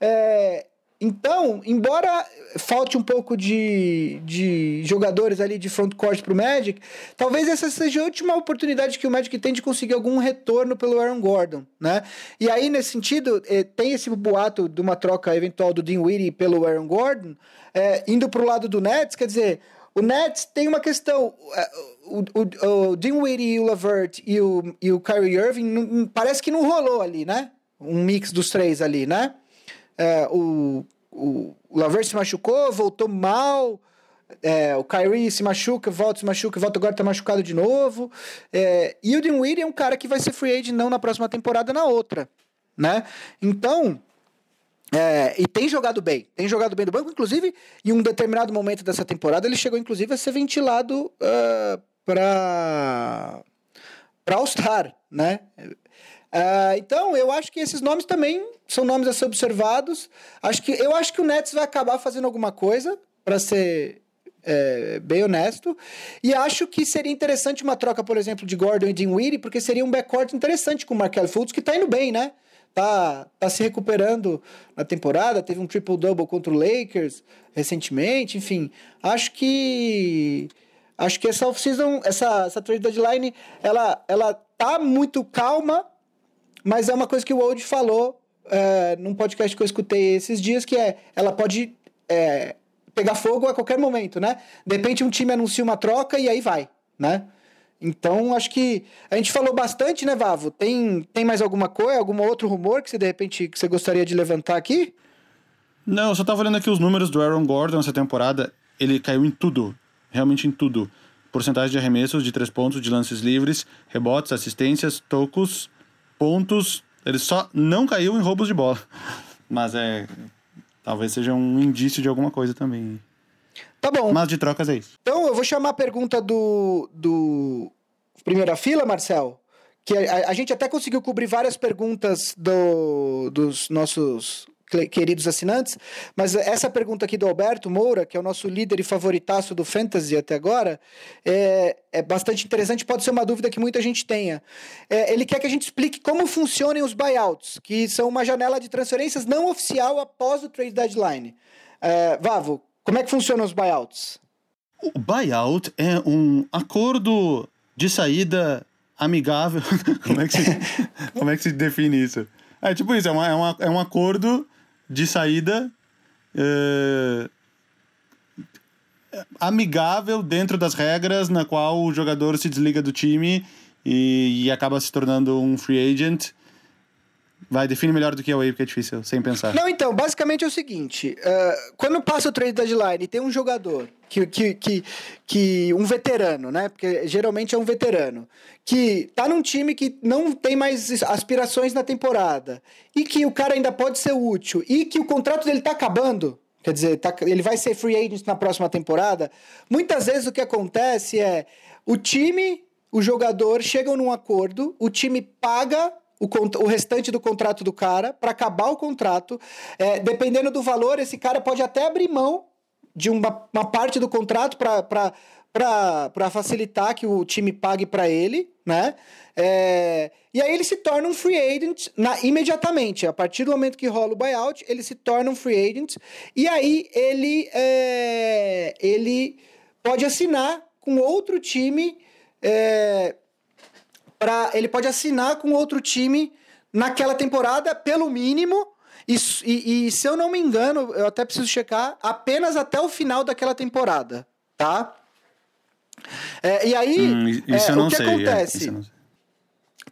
É... Então, embora falte um pouco de, de jogadores ali de frontcourt para o Magic, talvez essa seja a última oportunidade que o Magic tem de conseguir algum retorno pelo Aaron Gordon, né? E aí, nesse sentido, eh, tem esse boato de uma troca eventual do Dean Weedy pelo Aaron Gordon, eh, indo para o lado do Nets, quer dizer, o Nets tem uma questão. O, o, o Dinwiddie o Lavert e o, e o Kyrie Irving parece que não rolou ali, né? Um mix dos três ali, né? É, o, o, o Lavert se machucou, voltou mal. É, o Kyrie se machuca, volta, se machuca, volta, agora tá machucado de novo. É, e o Dinwiddie é um cara que vai ser free agent não na próxima temporada, na outra, né? Então, é, e tem jogado bem, tem jogado bem do banco, inclusive, em um determinado momento dessa temporada, ele chegou, inclusive, a ser ventilado uh, para para All-Star, né? Uh, então, eu acho que esses nomes também são nomes a ser observados. Acho que, eu acho que o Nets vai acabar fazendo alguma coisa, para ser é, bem honesto. E acho que seria interessante uma troca, por exemplo, de Gordon e Dinwiddie, porque seria um backcourt interessante com o Markel Fultz, que está indo bem, né? Tá, tá se recuperando na temporada, teve um triple-double contra o Lakers recentemente, enfim. Acho que acho que essa off-season, essa, essa trade deadline, ela, ela tá muito calma, mas é uma coisa que o Old falou é, num podcast que eu escutei esses dias, que é, ela pode é, pegar fogo a qualquer momento, né? De repente um time anuncia uma troca e aí vai, né? Então, acho que a gente falou bastante, né, Vavo? Tem, tem mais alguma coisa, algum outro rumor que você de repente que você gostaria de levantar aqui? Não, eu só tava olhando aqui os números do Aaron Gordon essa temporada. Ele caiu em tudo, realmente em tudo. Porcentagem de arremessos de três pontos, de lances livres, rebotes, assistências, tocos, pontos. Ele só não caiu em roubos de bola. <laughs> Mas é. Talvez seja um indício de alguma coisa também. Tá bom. Mas de trocas é isso. Então eu vou chamar a pergunta do, do primeira fila, Marcel. Que a, a gente até conseguiu cobrir várias perguntas do, dos nossos queridos assinantes, mas essa pergunta aqui do Alberto Moura, que é o nosso líder e favoritaço do Fantasy até agora, é, é bastante interessante, pode ser uma dúvida que muita gente tenha. É, ele quer que a gente explique como funcionam os buyouts, que são uma janela de transferências não oficial após o trade deadline. É, Vavo, como é que funcionam os buyouts? O buyout é um acordo de saída amigável. <laughs> como, é que se, <laughs> como é que se define isso? É tipo isso, é, uma, é, uma, é um acordo de saída é, amigável dentro das regras na qual o jogador se desliga do time e, e acaba se tornando um free agent. Vai, define melhor do que eu aí, porque é difícil, sem pensar. Não, então, basicamente é o seguinte: uh, quando passa o trade deadline e tem um jogador que, que, que, que. um veterano, né? Porque geralmente é um veterano, que tá num time que não tem mais aspirações na temporada, e que o cara ainda pode ser útil, e que o contrato dele tá acabando. Quer dizer, tá, ele vai ser free agent na próxima temporada. Muitas vezes o que acontece é o time, o jogador chegam num acordo, o time paga o, o restante do contrato do cara para acabar o contrato. É, dependendo do valor, esse cara pode até abrir mão de uma, uma parte do contrato para facilitar que o time pague para ele, né? É, e aí ele se torna um free agent na, imediatamente. A partir do momento que rola o buyout, ele se torna um free agent. E aí ele, é, ele pode assinar com outro time é, para ele pode assinar com outro time naquela temporada, pelo mínimo. E, e, e, se eu não me engano, eu até preciso checar, apenas até o final daquela temporada, tá? É, e aí, hum, é, o que sei, é, acontece? É,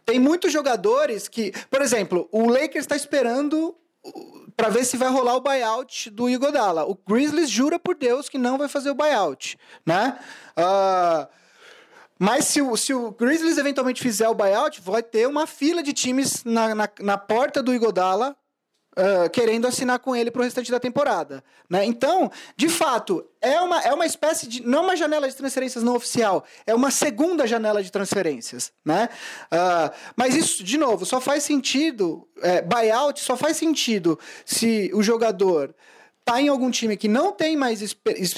Tem muitos jogadores que, por exemplo, o Lakers está esperando para ver se vai rolar o buyout do Igodala. O Grizzlies jura por Deus que não vai fazer o buyout, né? Uh, mas se o, se o Grizzlies eventualmente fizer o buyout, vai ter uma fila de times na, na, na porta do Igodala uh, querendo assinar com ele para o restante da temporada. Né? Então, de fato, é uma, é uma espécie de. Não uma janela de transferências não oficial, é uma segunda janela de transferências. Né? Uh, mas isso, de novo, só faz sentido. É, buyout só faz sentido se o jogador tá em algum time que não tem mais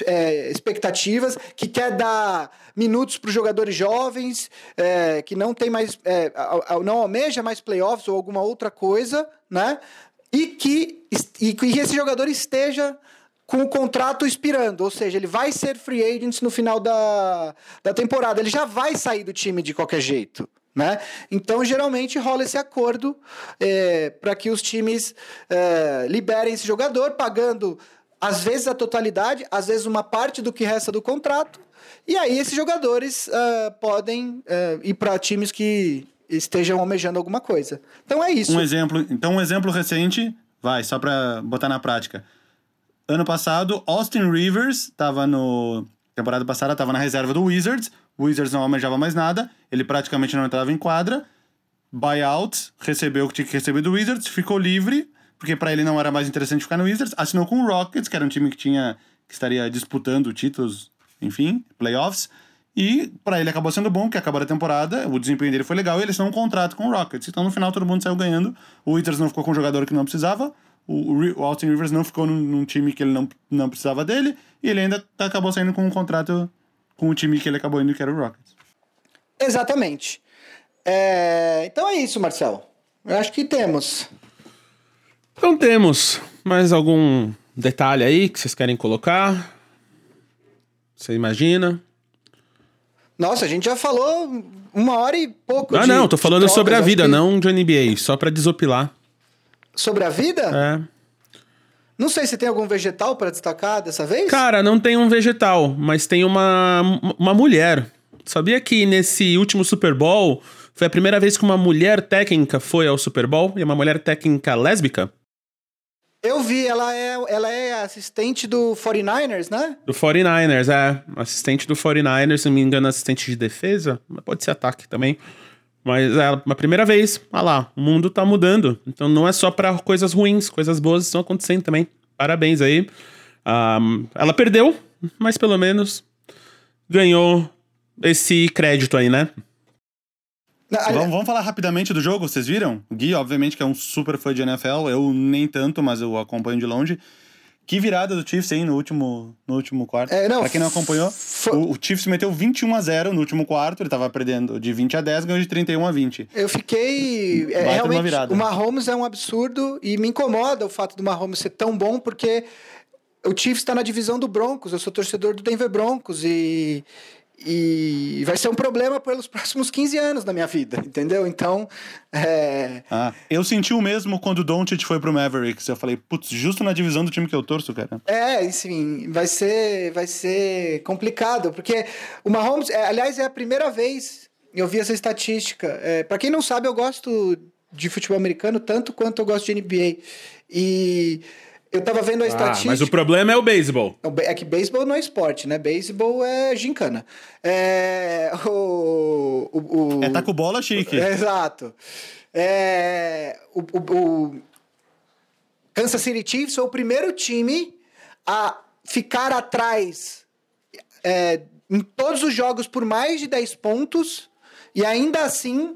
é, expectativas, que quer dar minutos para os jogadores jovens, é, que não tem mais, é, não almeja mais playoffs ou alguma outra coisa, né? E que, e que esse jogador esteja com o contrato expirando, ou seja, ele vai ser free agent no final da, da temporada, ele já vai sair do time de qualquer jeito. Né? Então, geralmente rola esse acordo é, para que os times é, liberem esse jogador, pagando às vezes a totalidade, às vezes uma parte do que resta do contrato, e aí esses jogadores uh, podem uh, ir para times que estejam almejando alguma coisa. Então é isso. Um exemplo, então um exemplo recente, vai, só para botar na prática. Ano passado, Austin Rivers estava no. Temporada passada estava na reserva do Wizards. O Wizards não almejava mais nada. Ele praticamente não entrava em quadra. Buyout, recebeu o que tinha que receber do Wizards, ficou livre, porque para ele não era mais interessante ficar no Wizards. Assinou com o Rockets, que era um time que tinha que estaria disputando títulos, enfim, playoffs. E para ele acabou sendo bom, que acabou a temporada, o desempenho dele foi legal e ele assinou um contrato com o Rockets. Então no final todo mundo saiu ganhando. O Wizards não ficou com um jogador que não precisava. O, o Austin Rivers não ficou num, num, time que ele não, não precisava dele. E ele ainda acabou saindo com um contrato com o time que ele acabou indo, que era o Rockets. Exatamente. É... Então é isso, Marcelo. Eu acho que temos. Então temos. Mais algum detalhe aí que vocês querem colocar? Você imagina? Nossa, a gente já falou uma hora e pouco. Ah, de, não, tô falando sobre a vida, aqui. não de NBA, só pra desopilar. Sobre a vida? É. Não sei se tem algum vegetal para destacar dessa vez. Cara, não tem um vegetal, mas tem uma, uma mulher. Sabia que nesse último Super Bowl foi a primeira vez que uma mulher técnica foi ao Super Bowl? E uma mulher técnica lésbica? Eu vi, ela é, ela é assistente do 49ers, né? Do 49ers, é. Assistente do 49ers, se não me engano, assistente de defesa. Pode ser ataque também. Mas é a primeira vez. Olha lá, o mundo tá mudando. Então não é só para coisas ruins, coisas boas estão acontecendo também. Parabéns aí. Um, ela perdeu, mas pelo menos ganhou esse crédito aí, né? Vamos, vamos, falar rapidamente do jogo, vocês viram? O Gui, obviamente, que é um super fã de NFL, eu nem tanto, mas eu acompanho de longe. Que virada do Chiefs, hein, no último, no último quarto. É, não, pra quem não acompanhou, o, o, Chiefs meteu 21 a 0 no último quarto, ele tava perdendo de 20 a 10, ganhou de 31 a 20. Eu fiquei... É, realmente, o Mahomes é um absurdo e me incomoda o fato do Mahomes ser tão bom, porque o Chiefs está na divisão do Broncos, eu sou torcedor do Denver Broncos e... E vai ser um problema pelos próximos 15 anos da minha vida, entendeu? Então. É... Ah, eu senti o mesmo quando o Doncic foi pro Mavericks. Eu falei, putz, justo na divisão do time que eu torço, cara. É, enfim, vai ser, vai ser complicado, porque o Mahomes, é, aliás, é a primeira vez eu vi essa estatística. É, para quem não sabe, eu gosto de futebol americano tanto quanto eu gosto de NBA. E eu tava vendo a ah, estatística. Mas o problema é o beisebol. É que beisebol não é esporte, né? Beisebol é gincana. É. <laughs> O. o, o... É tá com bola chique. É, <laughs> exato. É. O, o, o Kansas City Chiefs foi o primeiro time a ficar atrás é, em todos os jogos por mais de 10 pontos e ainda assim.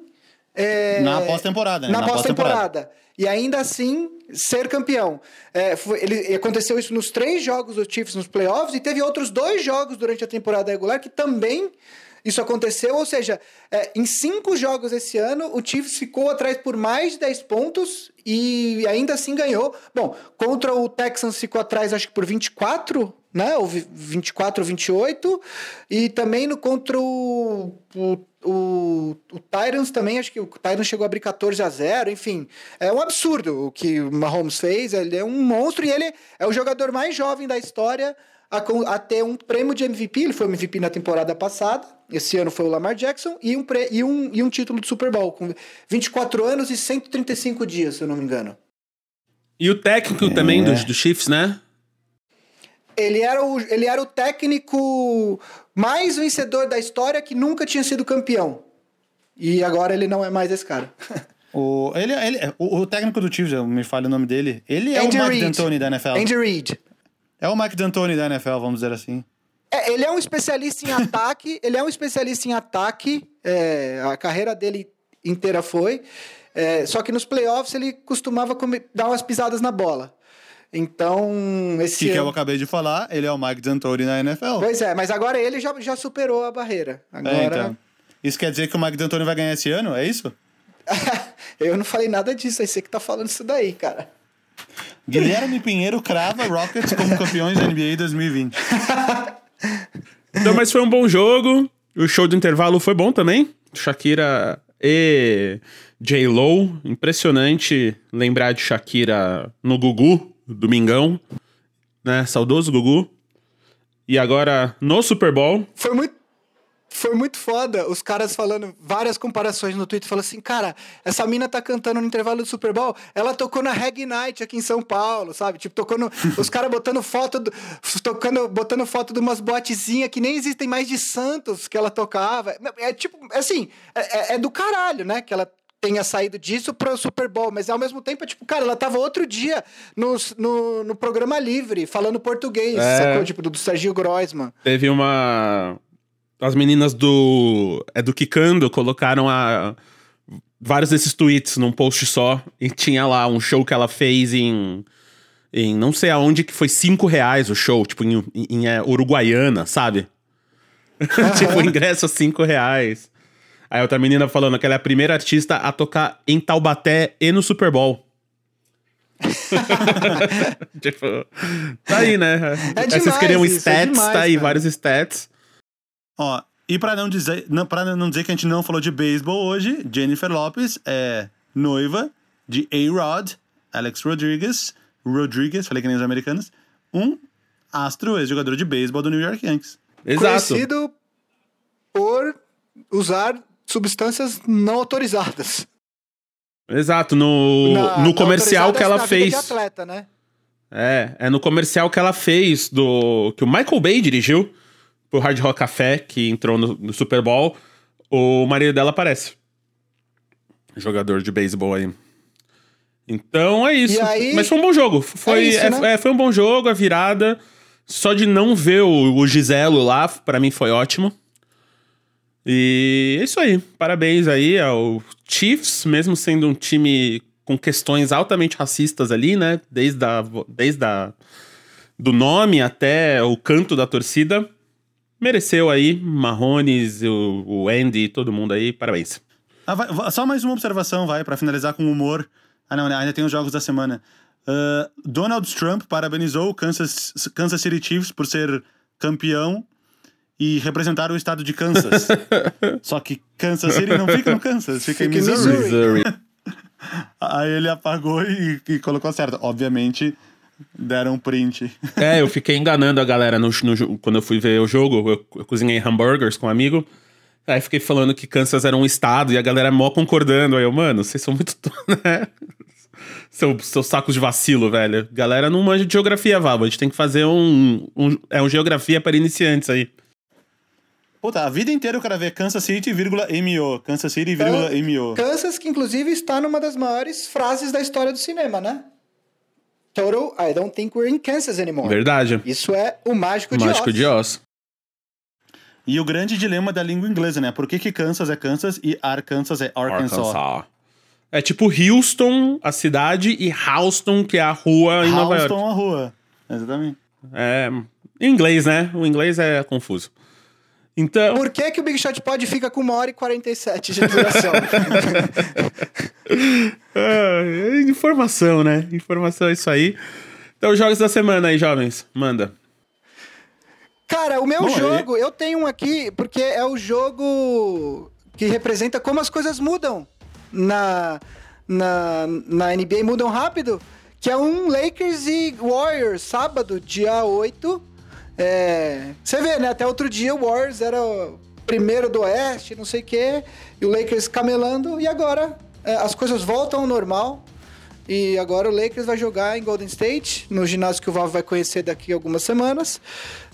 É, na pós-temporada, né? Na, na pós-temporada. Pós e ainda assim ser campeão. É, foi, ele, aconteceu isso nos três jogos do Chiefs nos playoffs e teve outros dois jogos durante a temporada regular que também isso aconteceu, ou seja, é, em cinco jogos esse ano, o Chiefs ficou atrás por mais de 10 pontos e ainda assim ganhou. Bom, contra o Texans ficou atrás, acho que por 24, né? Ou 24 ou 28. E também no, contra o, o o, o Tyrants também, acho que o Tyrants chegou a abrir 14 a 0 enfim. É um absurdo o que o Mahomes fez, ele é um monstro e ele é o jogador mais jovem da história a, a ter um prêmio de MVP, ele foi MVP na temporada passada, esse ano foi o Lamar Jackson, e um, pré, e um, e um título de Super Bowl, com 24 anos e 135 dias, se eu não me engano. E o técnico é. também dos, do Chiefs, né? Ele era, o, ele era o técnico mais vencedor da história que nunca tinha sido campeão. E agora ele não é mais esse cara. <laughs> O, ele, ele, o, o técnico do Chiefs, me fale o nome dele, ele é Andy o Mike Reed. D'Antoni da NFL. Andy Reid. É o Mike D'Antoni da NFL, vamos dizer assim. É, ele é um especialista em ataque, <laughs> ele é um especialista em ataque, é, a carreira dele inteira foi. É, só que nos playoffs ele costumava comer, dar umas pisadas na bola. Então, esse. Que, ano... que eu acabei de falar, ele é o Mike D'Antoni na NFL. Pois é, mas agora ele já, já superou a barreira. Agora... É, então. Isso quer dizer que o Mike D'Antoni vai ganhar esse ano? É isso? <laughs> eu não falei nada disso, aí você que tá falando isso daí, cara. Guilherme Pinheiro crava Rockets como <laughs> campeões da NBA 2020. então, mas foi um bom jogo. O show do intervalo foi bom também. Shakira e J. Lo. Impressionante lembrar de Shakira no Gugu, domingão. Né? Saudoso Gugu. E agora no Super Bowl. Foi muito. foi muito foda os caras falando várias comparações no Twitter, falando assim, cara, essa mina tá cantando no intervalo do Super Bowl, ela tocou na Reg Night aqui em São Paulo, sabe? Tipo, tocou no, <laughs> os caras botando foto, do, tocando, botando foto de umas botezinhas que nem existem mais de Santos que ela tocava. É tipo, assim, é, é, é do caralho, né? Que ela tenha saído disso pro Super Bowl, mas ao mesmo tempo, é tipo, cara, ela tava outro dia no, no, no programa livre, falando português, é. sacou? Tipo, do, do Sergio Groisman. Teve uma as meninas do. É do Kikando colocaram a, vários desses tweets num post só. E tinha lá um show que ela fez em. Em não sei aonde que foi cinco reais o show, tipo, em, em, em é, Uruguaiana, sabe? <laughs> tipo, o ingresso a cinco reais. Aí outra menina falando que ela é a primeira artista a tocar em Taubaté e no Super Bowl. <laughs> tipo, tá aí, né? É demais, Vocês queriam é stats, é demais, tá aí, cara. vários stats. Ó, e para não dizer, não, para não dizer que a gente não falou de beisebol hoje, Jennifer Lopes é noiva de A-Rod, Alex Rodriguez, Rodriguez, falei que nem os americanos, um astro ex-jogador de beisebol do New York Yankees. Exato. Conhecido por usar substâncias não autorizadas. Exato, no, na, no comercial que ela fez. Atleta, né? É, é no comercial que ela fez do que o Michael Bay dirigiu pro Hard Rock Café, que entrou no, no Super Bowl, o marido dela aparece. Jogador de beisebol aí. Então é isso. Aí... Mas foi um bom jogo. Foi, é isso, é, né? é, foi um bom jogo, a virada. Só de não ver o, o Giselo lá, para mim foi ótimo. E é isso aí. Parabéns aí ao Chiefs, mesmo sendo um time com questões altamente racistas ali, né? Desde, a, desde a, do nome até o canto da torcida mereceu aí, Marrones, o, o Andy, todo mundo aí, parabéns. Ah, vai, só mais uma observação, vai, para finalizar com humor. Ah, não, né, ainda tem os jogos da semana. Uh, Donald Trump parabenizou o Kansas, Kansas City Chiefs por ser campeão e representar o estado de Kansas. <laughs> Só que Kansas City não fica no Kansas, fica, fica em Missouri. Missouri. <laughs> Aí ele apagou e, e colocou certo. Obviamente, Deram print. <laughs> É, eu fiquei enganando a galera no, no quando eu fui ver o jogo. Eu, eu, cozinhei hambúrgueres com um amigo. Aí fiquei falando que Kansas era um estado e a galera mó concordando. Aí eu, mano, vocês são muito. Né? Seu, seus sacos de vacilo, velho. Galera não manja de geografia, Vava. A gente tem que fazer um, um. É um geografia para iniciantes aí. Puta, a vida inteira eu quero ver Kansas City, vírgula, MO. Kansas City, vírgula, MO. Kansas, que inclusive está numa das maiores frases da história do cinema, né? Total, I don't think we're in Kansas anymore. Verdade. Isso é o mágico o de mágico Oz. de Oz. E o grande dilema da língua inglesa, né? Por que, que Kansas é Kansas e Arkansas é Arkansas? Arkansas. É tipo Houston, a cidade, e Houston, que é a rua em Nova York. Houston, a rua. Exatamente. É. Em inglês, né? O inglês é confuso. Então... Por que, que o Big Shot Pod fica com uma hora e 47 de duração? <laughs> é, informação, né? Informação é isso aí. Então, jogos da semana aí, jovens. Manda. Cara, o meu Bom, jogo, eu tenho um aqui, porque é o jogo que representa como as coisas mudam na, na, na NBA, mudam rápido, que é um Lakers e Warriors, sábado, dia 8 é, você vê, né? Até outro dia o Warriors era o primeiro do Oeste, não sei o quê, e o Lakers camelando, e agora é, as coisas voltam ao normal. E agora o Lakers vai jogar em Golden State, no ginásio que o Val vai conhecer daqui a algumas semanas,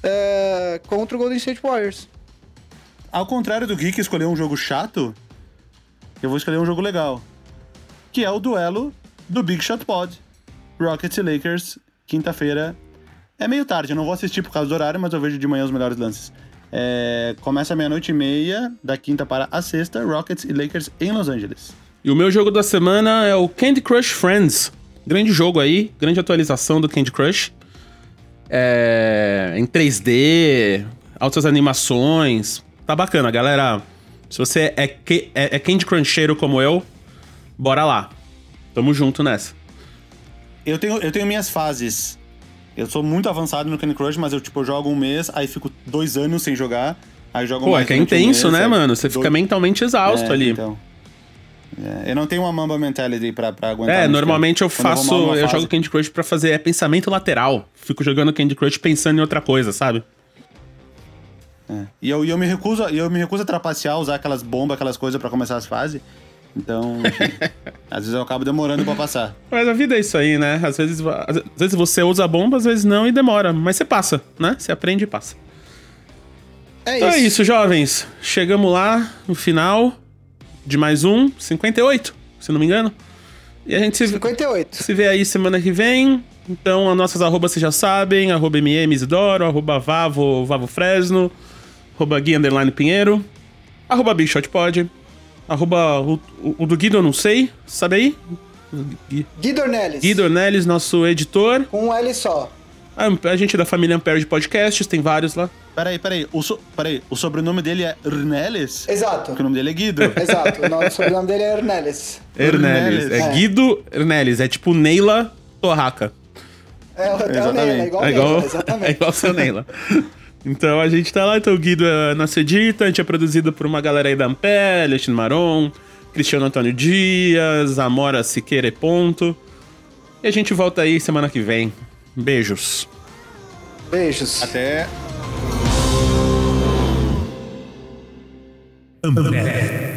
é, contra o Golden State Warriors. Ao contrário do Gui que um jogo chato, eu vou escolher um jogo legal. Que é o duelo do Big Shot Pod. Rockets e Lakers, quinta-feira, é meio tarde, eu não vou assistir por causa do horário, mas eu vejo de manhã os melhores lances. É, começa meia-noite e meia, da quinta para a sexta, Rockets e Lakers em Los Angeles. E o meu jogo da semana é o Candy Crush Friends. Grande jogo aí, grande atualização do Candy Crush. É, em 3D, altas animações. Tá bacana, galera. Se você é, é, é Candy Cruncheiro como eu, bora lá. Tamo junto nessa. Eu tenho, eu tenho minhas fases. Eu sou muito avançado no Candy Crush, mas eu, tipo, jogo um mês, aí fico dois anos sem jogar, aí jogo Pô, mais é que é intenso, um mês, né, mano? Você fica mentalmente exausto é, ali. Então. É, eu não tenho uma Mamba Mentality pra, pra aguentar. É, normalmente eu faço. Eu, eu jogo Candy Crush pra fazer é, pensamento lateral. Fico jogando Candy Crush pensando em outra coisa, sabe? É. E eu, e eu me recuso, eu me recuso a trapacear, usar aquelas bombas, aquelas coisas pra começar as fases. Então, às vezes eu acabo demorando pra passar. Mas a vida é isso aí, né? Às vezes, às vezes você usa a bomba, às vezes não e demora. Mas você passa, né? Você aprende e passa. É Então isso. é isso, jovens. Chegamos lá no final de mais um, 58, se não me engano. E a gente se, 58. se vê aí semana que vem. Então, as nossas arrobas vocês já sabem: arroba MM Isidoro, arroba Vavo, Vavo Fresno, arroba Gui Underline Pinheiro, arroba BigShotPod, arroba o, o, do Guido eu não sei, sabe aí? Gui- Guido Ornelis. Guido Ornelis, nosso editor. Com um L só. A, a gente é da família Ampere de podcasts, tem vários lá. Peraí, peraí. O, so, peraí, o sobrenome dele é Rneles? Exato. Porque o nome dele é Guido. <laughs> Exato. O nome- o sobrenome dele é Ornelis. Ernelis. Ernelis. É, É. Guido Ernelis. É tipo Neila Torraca. É, o- é o Exatamente. Neila, é igual <laughs> É o igual, Neila, é exatamente. igual o seu Neila. Então a gente tá lá, então o Guido é nosso edita, a gente é produzido por uma galera aí da Ampé, Alexandre Maron, Cristiano Antônio Dias, Amora Siqueira e Ponto. E a gente volta aí semana que vem. Beijos. Beijos. Até Ambev.